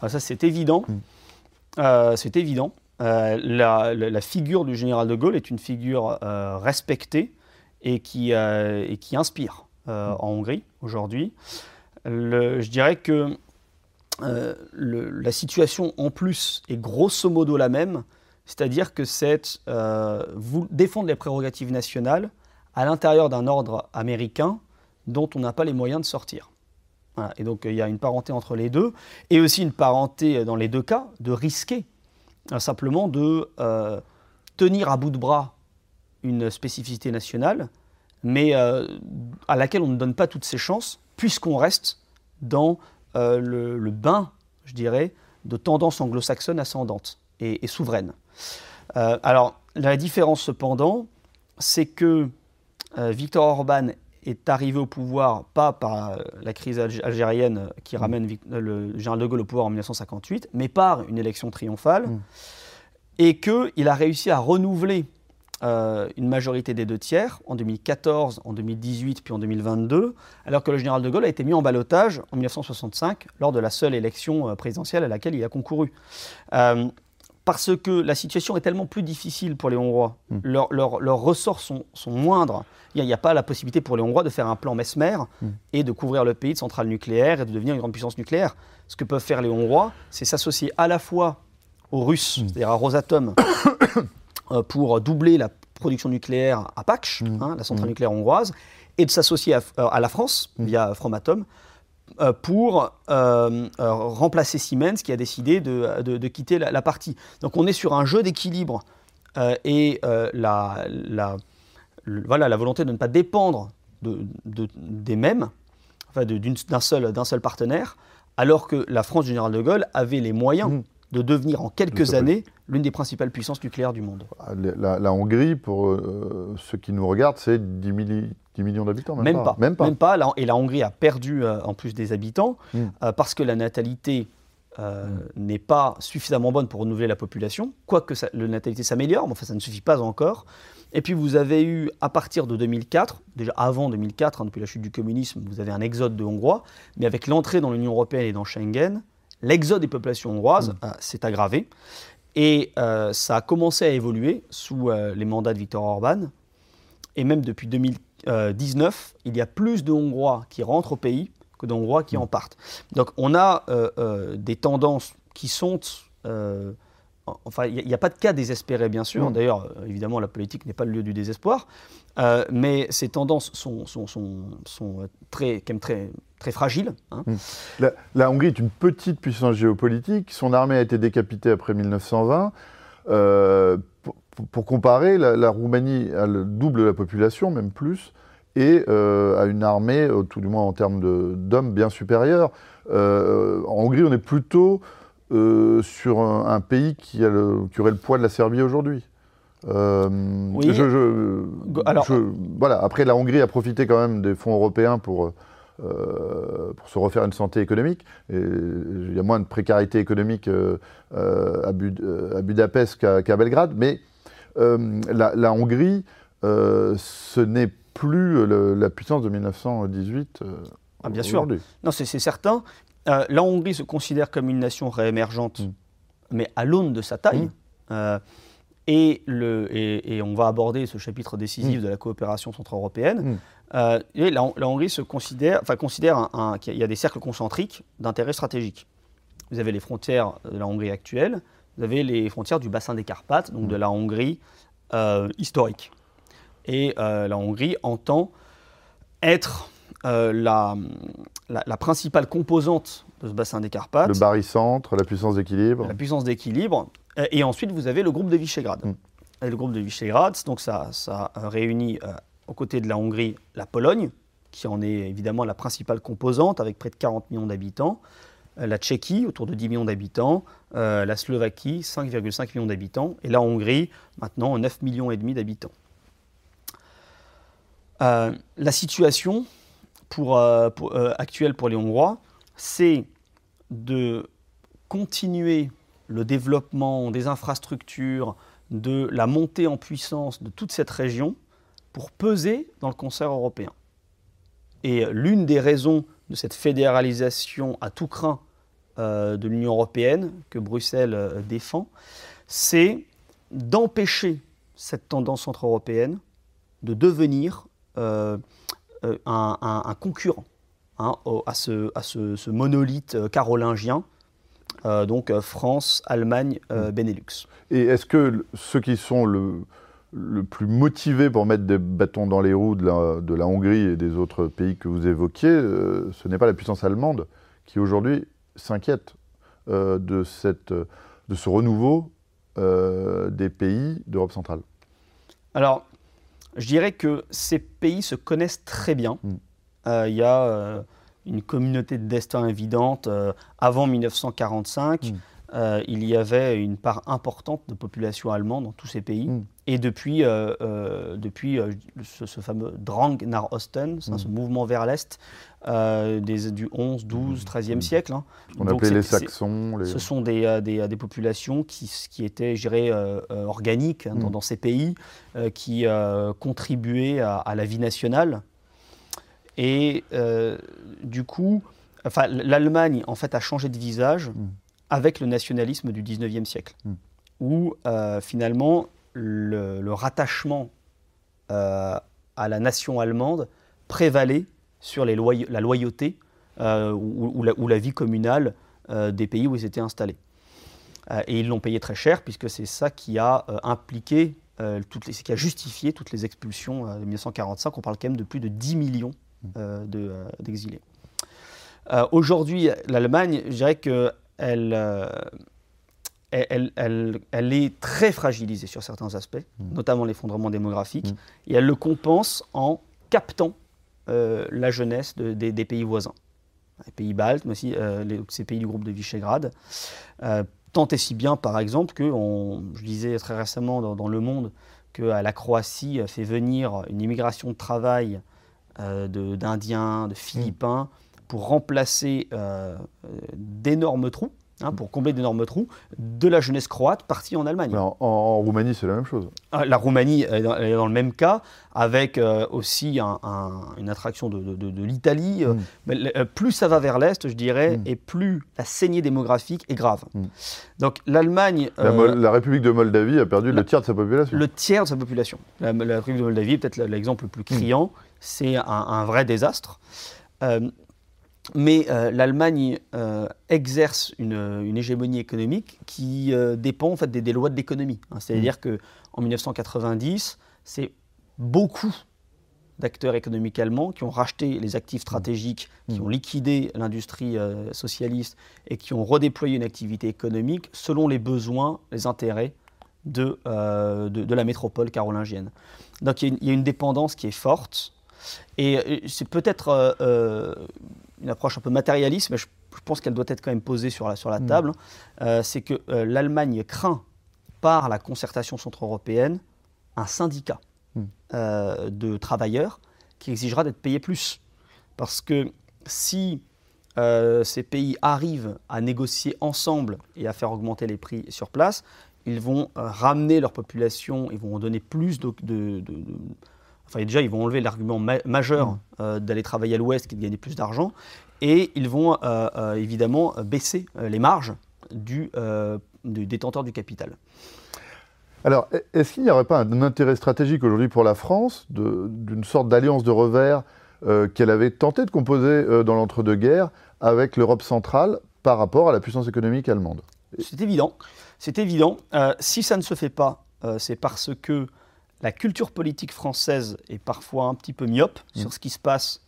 [SPEAKER 2] Ah, ça, c'est évident. Hmm. c'est évident. La, figure du général de Gaulle est une figure respectée et qui, et qui inspire hmm. en Hongrie aujourd'hui. je dirais que euh, la situation en plus est grosso modo la même, c'est-à-dire que c'est euh, défendre les prérogatives nationales à l'intérieur d'un ordre américain dont on n'a pas les moyens de sortir. Et donc il y a une parenté entre les deux, et aussi une parenté dans les deux cas de risquer euh, simplement de tenir à bout de bras une spécificité nationale, mais à laquelle on ne donne pas toutes ses chances, puisqu'on reste dans euh, le, bain, je dirais, de tendance anglo-saxonne ascendante et, souveraine. Euh, alors, la différence cependant, c'est que euh, Victor Orban est arrivé au pouvoir pas par la crise algérienne qui ramène le général de Gaulle au pouvoir en 1958, mais par une élection triomphale, mmh. et qu'il a réussi à renouveler euh, une majorité des deux tiers en 2014, en 2018 puis en 2022, alors que le général de Gaulle a été mis en balotage en 1965 lors de la seule élection euh, présidentielle à laquelle il a concouru. Euh, parce que la situation est tellement plus difficile pour les Hongrois, hmm. leurs ressorts sont, moindres. Il n'y a, pas la possibilité pour les Hongrois de faire un plan Mesmer hmm. et de couvrir le pays de centrales nucléaires et de devenir une grande puissance nucléaire. Ce que peuvent faire les Hongrois, c'est s'associer à la fois aux Russes, hmm. c'est-à-dire à Rosatom, pour doubler la production nucléaire à Pach, mmh. hein, la centrale mmh. nucléaire hongroise, et de s'associer à, euh, la France mmh. via Framatome euh, pour remplacer Siemens qui a décidé de, quitter la, partie. Donc on est sur un jeu d'équilibre et la, voilà, la volonté de ne pas dépendre des mêmes, enfin d'un seul, seul partenaire, alors que la France du général de Gaulle avait les moyens de devenir en quelques années l'une des principales puissances nucléaires du monde.
[SPEAKER 1] Ah, la, Hongrie, pour euh, ceux qui nous regardent, c'est 10, millions d'habitants,
[SPEAKER 2] même, pas. Même pas. Même pas. Et la Hongrie a perdu euh, en plus des habitants hmm. euh, parce que la natalité hmm. n'est pas suffisamment bonne pour renouveler la population, quoique la natalité s'améliore, mais enfin, ça ne suffit pas encore. Et puis vous avez eu, à partir de 2004, déjà avant 2004, hein, depuis la chute du communisme, vous avez un exode de Hongrois, mais avec l'entrée dans l'Union européenne et dans Schengen, l'exode des populations hongroises mm. euh, s'est aggravé. Et euh, ça a commencé à évoluer sous euh, les mandats de Viktor Orban. Et même depuis 2019, il y a plus de Hongrois qui rentrent au pays que de Hongrois qui mm. en partent. Donc on a des tendances qui sont Enfin, il n'y a, pas de cas désespéré, bien sûr. Mm. D'ailleurs, évidemment, la politique n'est pas le lieu du désespoir. mais ces tendances sont, sont, sont, sont très, quand même très, très fragile. Hein.
[SPEAKER 1] Hmm. La, Hongrie est une petite puissance géopolitique. Son armée a été décapitée après 1920. Euh, pour, comparer, la, Roumanie a le double de la population, même plus, et euh, a une armée, tout du moins en termes d'hommes, bien supérieure. Euh, en Hongrie, on est plutôt sur un, pays qui, a le, qui aurait le poids de la Serbie aujourd'hui. oui. Alors... voilà. Après, la Hongrie a profité quand même des fonds européens pour pour se refaire une santé économique. il y a moins de précarité économique euh, euh, à, Budapest qu'à Belgrade, mais la, Hongrie, ce n'est plus la puissance de 1918.
[SPEAKER 2] ah, bien sûr. Non, c'est certain. la Hongrie se considère comme une nation réémergente, mm. mais à l'aune de sa taille. Mm. Et, le, et, on va aborder ce chapitre décisif mm. de la coopération centra-européenne. Euh, la, Hongrie se considère, enfin, considère qu'il y a des cercles concentriques d'intérêt stratégique. Vous avez les frontières de la Hongrie actuelle, vous avez les frontières du bassin des Carpates, donc de la Hongrie euh, historique. Et euh, la Hongrie entend être la, la, principale composante de ce bassin des Carpates.
[SPEAKER 1] Le barycentre, la puissance d'équilibre.
[SPEAKER 2] La puissance d'équilibre. Et ensuite, vous avez le groupe de Visegrad. Mm. Et le groupe de Visegrad, donc ça, ça réunit aux côtés de la Hongrie, la Pologne, qui en est évidemment la principale composante, avec près de 40 millions d'habitants, euh, la Tchéquie, autour de 10 millions d'habitants, euh, la Slovaquie, 5,5 millions d'habitants, et la Hongrie, maintenant 9 millions et demi d'habitants. Euh, la situation pour, actuelle pour les Hongrois, c'est de continuer le développement des infrastructures, de la montée en puissance de toute cette région, pour peser dans le concert européen. Et l'une des raisons de cette fédéralisation à tout craint euh, de l'Union européenne que Bruxelles euh, défend, c'est d'empêcher cette tendance centre-européenne de devenir euh, un, concurrent hein, à, ce, à ce, monolithe carolingien, donc France, Allemagne, mmh. Benelux.
[SPEAKER 1] Et est-ce que ceux qui sont le, le plus motivé pour mettre des bâtons dans les roues de la, Hongrie et des autres pays que vous évoquiez, euh, ce n'est pas la puissance allemande qui aujourd'hui s'inquiète euh, de, de ce renouveau euh, des pays d'Europe centrale?
[SPEAKER 2] Alors, je dirais que ces pays se connaissent très bien. Hmm. Il y a une communauté de destin évidente avant 1945. Euh, il y avait une part importante de population allemande dans tous ces pays. Hmm. Et depuis, euh, euh, depuis ce, fameux Drang nach Osten, ce hmm. mouvement vers l'Est, du 11, 12, 13e siècle. Hein.
[SPEAKER 1] On appelait les Saxons.
[SPEAKER 2] Ce sont des, des, populations qui, qui étaient, je dirais, organiques hein, hmm. dans, ces pays, qui contribuaient à, la vie nationale. Et du coup, enfin, l'Allemagne, en fait, a changé de visage avec le nationalisme du 19e siècle, hmm. où euh, finalement le, rattachement euh, à la nation allemande prévalait sur les la loyauté euh, ou, la, vie communale des pays où ils étaient installés. et ils l'ont payé très cher, puisque c'est ça qui a impliqué, toutes les, qui a justifié toutes les expulsions de 1945. On parle quand même de plus de 10 millions hmm. d'exilés. Aujourd'hui, l'Allemagne, je dirais que euh, elle, elle, elle, est très fragilisée sur certains aspects, mm. notamment l'effondrement démographique, mm. et elle le compense en captant euh, la jeunesse des, pays voisins. Les pays baltes, mais aussi euh, ces pays du groupe de Visegrad. Tant et si bien, par exemple, que on, je disais très récemment dans, Le Monde que la Croatie fait venir une immigration de travail d'Indiens, de, Philippins, pour remplacer d'énormes trous Hein, pour combler d'énormes trous, de la jeunesse croate partie en Allemagne.
[SPEAKER 1] En, Roumanie, c'est la même chose.
[SPEAKER 2] Ah, la Roumanie est dans, le même cas, avec euh, aussi une attraction de, l'Italie. Euh, mm. euh, plus ça va vers l'Est, je dirais, mm. et plus la saignée démographique est grave. Mm. Donc l'Allemagne...
[SPEAKER 1] La, République de Moldavie a perdu le tiers de sa population.
[SPEAKER 2] Le tiers de sa population. La, République de Moldavie est peut-être l'exemple le plus criant. C'est un, vrai désastre. Mais euh, l'Allemagne euh, exerce une, hégémonie économique qui euh, dépend en fait des, lois de l'économie. Hein. C'est-à-dire mm. qu'en 1990, c'est beaucoup d'acteurs économiques allemands qui ont racheté les actifs stratégiques, qui mm. ont liquidé l'industrie socialiste et qui ont redéployé une activité économique selon les besoins, les intérêts de, de, la métropole carolingienne. Donc il y, a une dépendance qui est forte. Et c'est peut-être une approche un peu matérialiste, mais je, pense qu'elle doit être quand même posée sur la, sur la mm. table, euh, c'est que euh, l'Allemagne craint par la concertation centre-européenne un syndicat mm. euh, de travailleurs qui exigera d'être payés plus. Parce que si ces pays arrivent à négocier ensemble et à faire augmenter les prix sur place, ils vont ramener leur population, ils vont donner plus de, de Enfin, déjà, ils vont enlever l'argument majeur mm. euh, d'aller travailler à l'Ouest qui de gagner plus d'argent. Et ils vont euh, euh, évidemment baisser les marges du, détenteur du capital.
[SPEAKER 1] Alors, e-, est-ce qu'il n'y aurait pas un intérêt stratégique aujourd'hui pour la France d'une sorte d'alliance de revers qu'elle avait tenté de composer dans l'entre-deux-guerres avec l'Europe centrale par rapport à la puissance économique allemande?
[SPEAKER 2] C'est évident. C'est évident. si ça ne se fait pas, c'est parce que la culture politique française est parfois un petit peu myope mm. sur ce qui se passe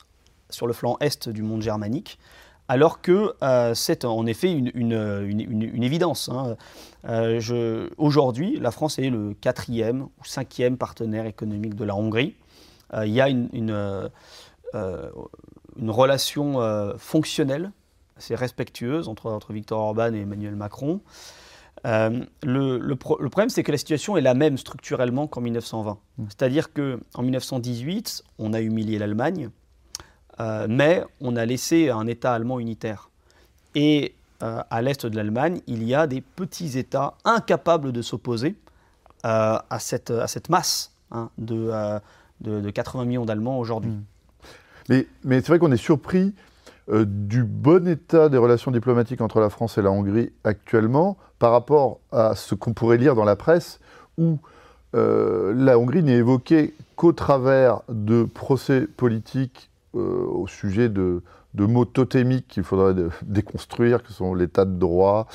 [SPEAKER 2] sur le flanc est du monde germanique, alors que euh, c'est en effet une, évidence. Hein. Euh, aujourd'hui, la France est le quatrième ou cinquième partenaire économique de la Hongrie. Euh, il y a une, relation fonctionnelle, assez respectueuse entre, entre Victor Orban et Emmanuel Macron. Euh, le, problème, c'est que la situation est la même structurellement qu'en 1920. Mmh. C'est-à-dire qu'en 1918, on a humilié l'Allemagne, euh, mais on a laissé un État allemand unitaire. Et euh, à l'est de l'Allemagne, il y a des petits États incapables de s'opposer à, cette, à cette masse hein, de, de, 80 millions d'Allemands aujourd'hui. Mmh.
[SPEAKER 1] Mais, mais c'est vrai qu'on est surpris euh, du bon état des relations diplomatiques entre la France et la Hongrie actuellement par rapport à ce qu'on pourrait lire dans la presse où euh, la Hongrie n'est évoquée qu'au travers de procès politiques euh, au sujet de, mots totémiques qu'il faudrait déconstruire, que sont l'état de droit,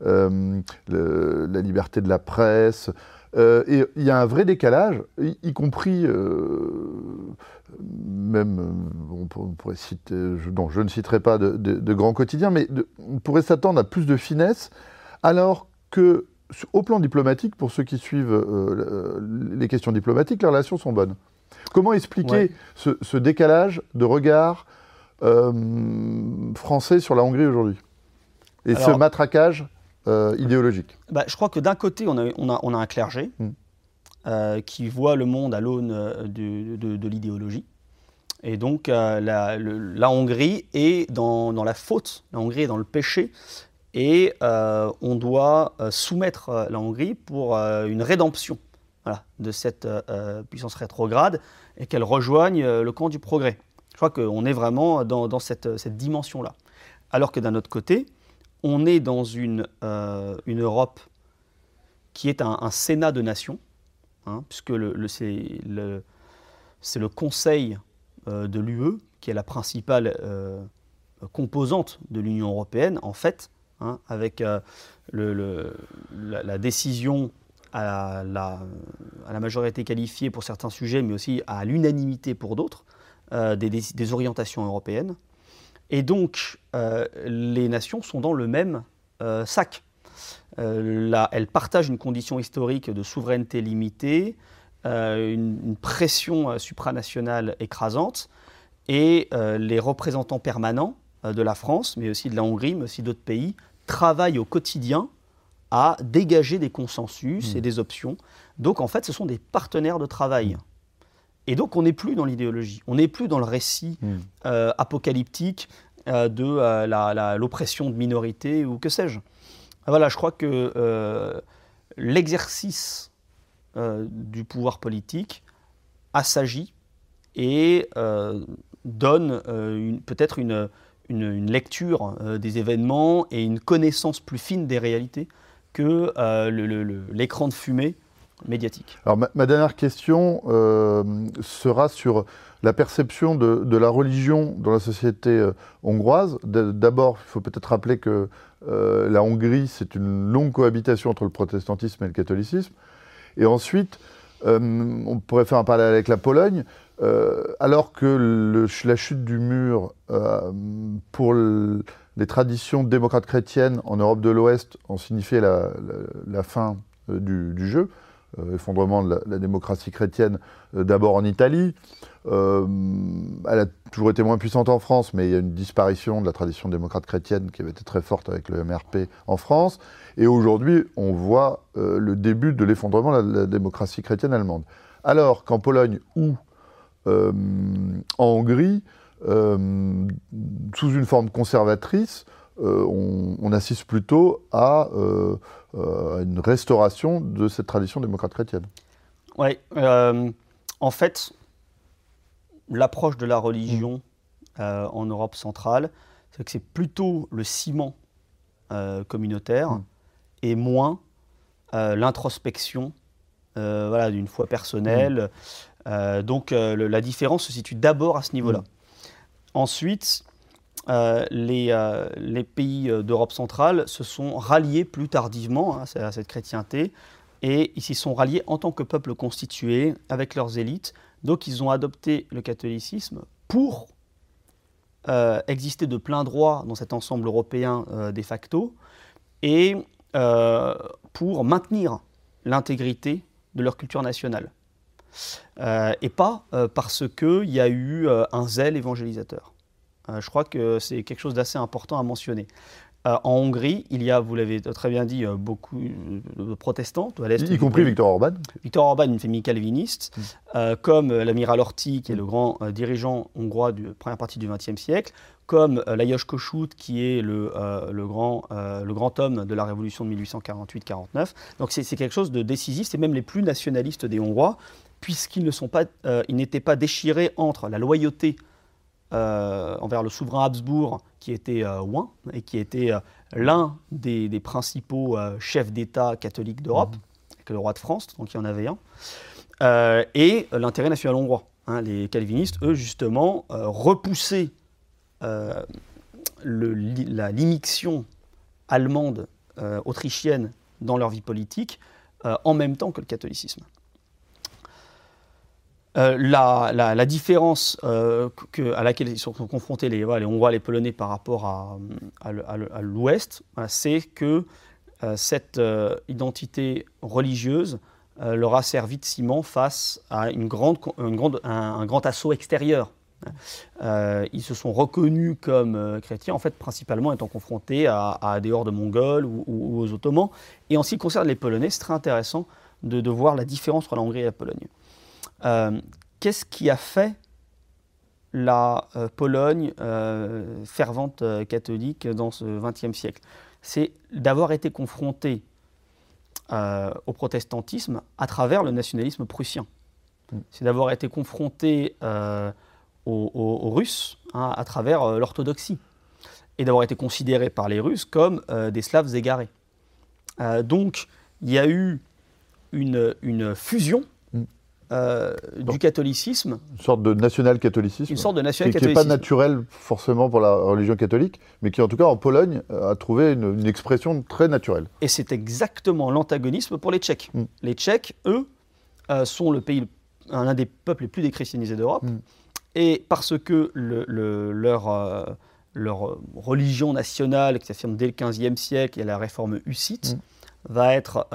[SPEAKER 1] la liberté de la presse, euh, et il y a un vrai décalage, y, compris, euh, même, euh, on, pourrait citer, je, non, je ne citerai pas de, grands quotidiens, mais on pourrait s'attendre à plus de finesse, alors que, au plan diplomatique, pour ceux qui suivent les questions diplomatiques, les relations sont bonnes. Comment expliquer ce, décalage de regard français sur la Hongrie aujourd'hui Et ce matraquage euh, idéologique?
[SPEAKER 2] Bah, Je crois que d'un côté, on a, on, a, on a, un clergé hmm. euh, qui voit le monde à l'aune euh, de, de, l'idéologie. Et donc la, la, Hongrie est dans, dans, la faute, la Hongrie est dans le péché, et on doit soumettre la Hongrie pour une rédemption de cette puissance rétrograde et qu'elle rejoigne le camp du progrès. Je crois qu'on est vraiment dans, cette, dimension-là. Alors que d'un autre côté, on est dans une, euh, Europe qui est un, Sénat de nations, hein, puisque c'est le, Conseil euh, de l'UE qui est la principale euh, composante de l'Union européenne, en fait, hein, avec le, la, décision à la, majorité qualifiée pour certains sujets, mais aussi à l'unanimité pour d'autres, des, des, orientations européennes. Et donc, euh, les nations sont dans le même euh, sac. Euh, elles partagent une condition historique de souveraineté limitée, une, pression supranationale écrasante, et les représentants permanents de la France, mais aussi de la Hongrie, mais aussi d'autres pays, travaillent au quotidien à dégager des consensus et des options. Donc en fait, ce sont des partenaires de travail. Et donc on n'est plus dans l'idéologie, on n'est plus dans le récit
[SPEAKER 1] Mm.
[SPEAKER 2] euh, apocalyptique euh, de euh, l'oppression de minorités ou que sais-je. Voilà, je crois que euh, l'exercice du pouvoir politique assagit et donne euh, une- peut-être une, lecture euh, des événements et une connaissance plus fine des réalités que euh, l'écran de fumée médiatique.
[SPEAKER 1] Alors, ma, dernière question euh, sera sur la perception de, la religion dans la société hongroise. D'abord, il faut peut-être rappeler que la Hongrie, c'est une longue cohabitation entre le protestantisme et le catholicisme. Et ensuite, euh, on pourrait faire un parallèle avec la Pologne. Euh, alors que la chute du mur euh, pour le- les traditions démocrates chrétiennes en Europe de l'Ouest ont signifié la, fin du, jeu, effondrement de la, démocratie chrétienne d'abord en Italie. Euh, elle a toujours été moins puissante en France, mais il y a une disparition de la tradition démocrate chrétienne qui avait été très forte avec le MRP en France. Et aujourd'hui, on voit euh, le début de l'effondrement de la, démocratie chrétienne allemande. Alors qu'en Pologne ou euh, en Hongrie, sous une forme conservatrice, on, on assiste plutôt à une restauration de cette tradition démocrate chrétienne.
[SPEAKER 2] Euh, en fait, l'approche de la religion euh, en Europe centrale, c'est que c'est plutôt le ciment euh, communautaire
[SPEAKER 1] Mm.
[SPEAKER 2] et moins euh, l'introspection voilà, d'une foi personnelle. Euh, donc le- la différence se situe d'abord à ce niveau-là.
[SPEAKER 1] Mm.
[SPEAKER 2] Ensuite, les, les pays d'Europe centrale se sont ralliés plus tardivement hein, à cette chrétienté et ils s'y sont ralliés en tant que peuple constitué avec leurs élites. Donc ils ont adopté le catholicisme pour euh, exister de plein droit dans cet ensemble européen euh, de facto et euh, pour maintenir l'intégrité de leur culture nationale. Et pas parce qu'il y a eu un zèle évangélisateur. Je crois que c'est quelque chose d'assez important à mentionner. Euh, en Hongrie, il y a, vous l'avez très bien dit, euh, beaucoup de protestants, à l'est
[SPEAKER 1] Y, compris
[SPEAKER 2] pays.
[SPEAKER 1] Viktor Orban.
[SPEAKER 2] Victor Orban, une famille calviniste,
[SPEAKER 1] Mm.
[SPEAKER 2] euh, comme l'amiral Horthy, qui est le grand euh, dirigeant hongrois de la première partie du XXe siècle, comme euh, Lajos Kossuth, qui est le, le, grand, le grand homme de la révolution de 1848-49. Donc c'est quelque chose de décisif, c'est même les plus nationalistes des Hongrois, puisqu'ils sont pas, n'étaient pas déchirés entre la loyauté envers le souverain Habsbourg, qui était euh, Ouin, et qui était euh, l'un des, des principaux euh, chefs d'État catholiques d'Europe, avec le roi de France, donc il y en avait un, euh, et euh, l'intérêt national hongrois. Hein, les calvinistes, eux, justement, euh, repoussaient euh, le- la limiction allemande, euh, autrichienne dans leur vie politique, euh, en même temps que le catholicisme. Euh, la, différence euh, à laquelle ils sont confrontés les, voilà, les Hongrois les Polonais par rapport à, l'Ouest, voilà, c'est que euh, cette euh, identité religieuse euh, leur a servi de ciment face à une grande, un, grand assaut extérieur. Euh, ils se sont reconnus comme euh, chrétiens, en fait, principalement étant confrontés à, des hordes mongoles ou aux Ottomans. Et en ce qui concerne les Polonais, c'est très intéressant de, de voir la différence entre la Hongrie et la Pologne. Euh, Qu'est-ce qui a fait la euh, Pologne euh, fervente catholique dans ce XXe siècle? C'est d'avoir été confrontée au protestantisme à travers le nationalisme prussien.
[SPEAKER 1] Mm.
[SPEAKER 2] C'est d'avoir été confronté euh, aux, aux- aux Russes hein, à travers l'orthodoxie et d'avoir été considéré par les Russes comme des Slaves égarés. Donc, il y a eu une, une fusion. Euh, du catholicisme,
[SPEAKER 1] Une sorte de national-catholicisme.
[SPEAKER 2] une sorte de
[SPEAKER 1] qui
[SPEAKER 2] national
[SPEAKER 1] qui n'est pas naturel forcément pour la religion catholique, mais qui en tout cas en Pologne euh, a trouvé une, une expression très naturelle.
[SPEAKER 2] Et c'est exactement l'antagonisme pour les Tchèques.
[SPEAKER 1] Mm.
[SPEAKER 2] Les Tchèques, eux, euh, sont le pays, un des peuples les plus déchristianisés d'Europe.
[SPEAKER 1] Mm.
[SPEAKER 2] Et parce que le- le- leur, euh, leur religion nationale, qui s'affirme dès le XVe siècle, et la réforme hussite,
[SPEAKER 1] Mm.
[SPEAKER 2] va être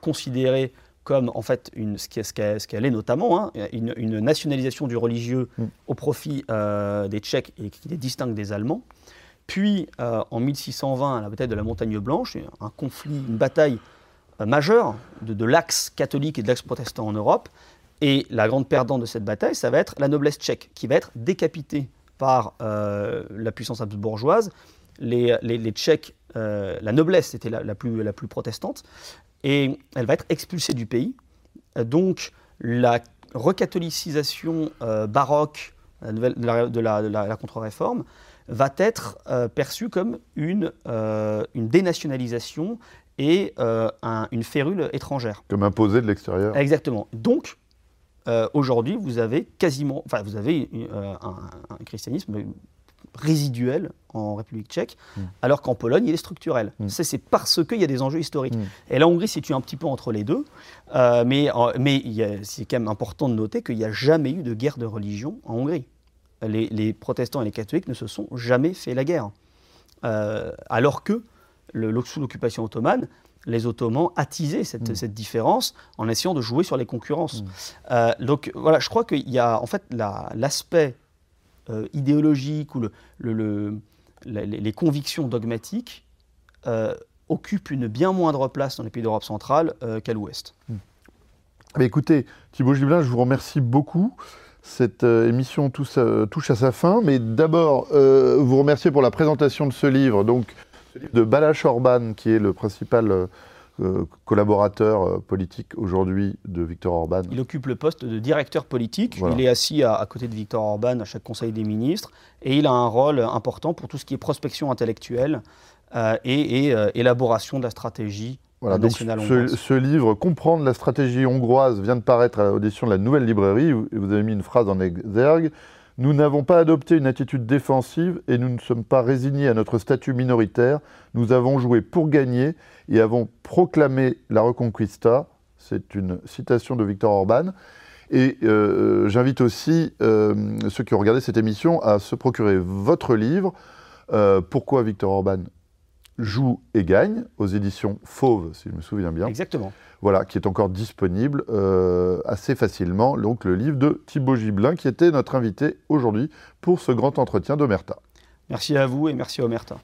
[SPEAKER 2] considérée comme en fait une, ce qu'elle ce qu'elle est notamment, hein, une, une nationalisation du religieux
[SPEAKER 1] Mm.
[SPEAKER 2] au profit euh, des Tchèques et qui les distingue des Allemands. Puis, en 1620, à la bataille de la Montagne Blanche, un conflit, une bataille majeure de, de l'axe catholique et de l'axe protestant en Europe. Et la grande perdante de cette bataille, ça va être la noblesse tchèque, qui va être décapitée par la puissance habsbourgeoise. Les, les, Tchèques, la noblesse était la, plus, la plus protestante, et elle va être expulsée du pays. Donc, la recatholicisation baroque de la, contre-réforme va être euh, perçue comme une, euh, une dénationalisation et euh, une férule étrangère.
[SPEAKER 1] Comme imposée de l'extérieur.
[SPEAKER 2] Exactement. Donc, aujourd'hui, vous avez quasiment, enfin, vous avez un, christianisme résiduel en République tchèque, hmm. alors qu'en Pologne, il est structurel. Hmm. C'est parce qu'il y a des enjeux historiques. Hmm. Et la Hongrie se situe un petit peu entre les deux, mais, mais c'est quand même important de noter qu'il n'y a jamais eu de guerre de religion en Hongrie les, protestants et les catholiques ne se sont jamais fait la guerre. Euh, alors que, sous l'occupation ottomane, les Ottomans attisaient cette, mm. cette, différence en essayant de jouer sur les concurrences. Mm. Euh, donc voilà, je crois qu'il y a en fait l'aspect euh, idéologique ou le, les, convictions dogmatiques occupent une bien moindre place dans les pays d'Europe centrale qu'à l'ouest.
[SPEAKER 1] Mm. Écoutez, Thibaut Gibelin, je vous remercie beaucoup. Cette euh, émission touche à sa fin, mais d'abord, euh, vous remercier pour la présentation de ce livre, donc ce livre de Balash Orban, qui est le principal euh, collaborateur politique aujourd'hui de Victor Orban.
[SPEAKER 2] Il occupe le poste de directeur politique. Il est assis à, côté de Victor Orban à chaque Conseil des ministres et il a un rôle important pour tout ce qui est prospection intellectuelle et, et élaboration de la stratégie
[SPEAKER 1] voilà, donc ce, livre, Comprendre la stratégie hongroise, vient de paraître à l'audition de la Nouvelle Librairie. Vous avez mis une phrase en exergue. Nous n'avons pas adopté une attitude défensive et nous ne sommes pas résignés à notre statut minoritaire. Nous avons joué pour gagner et avons proclamé la Reconquista. C'est une citation de Victor Orban. Et euh, j'invite aussi euh, ceux qui ont regardé cette émission à se procurer votre livre. Euh, pourquoi Victor Orban? Joue et gagne aux éditions Fauve, si je me souviens bien.
[SPEAKER 2] Exactement.
[SPEAKER 1] Voilà, qui est encore disponible euh, assez facilement. Donc le livre de Thibaut Gibelin, qui était notre invité aujourd'hui pour ce grand entretien d'Omerta.
[SPEAKER 2] Merci à vous et merci à Omerta.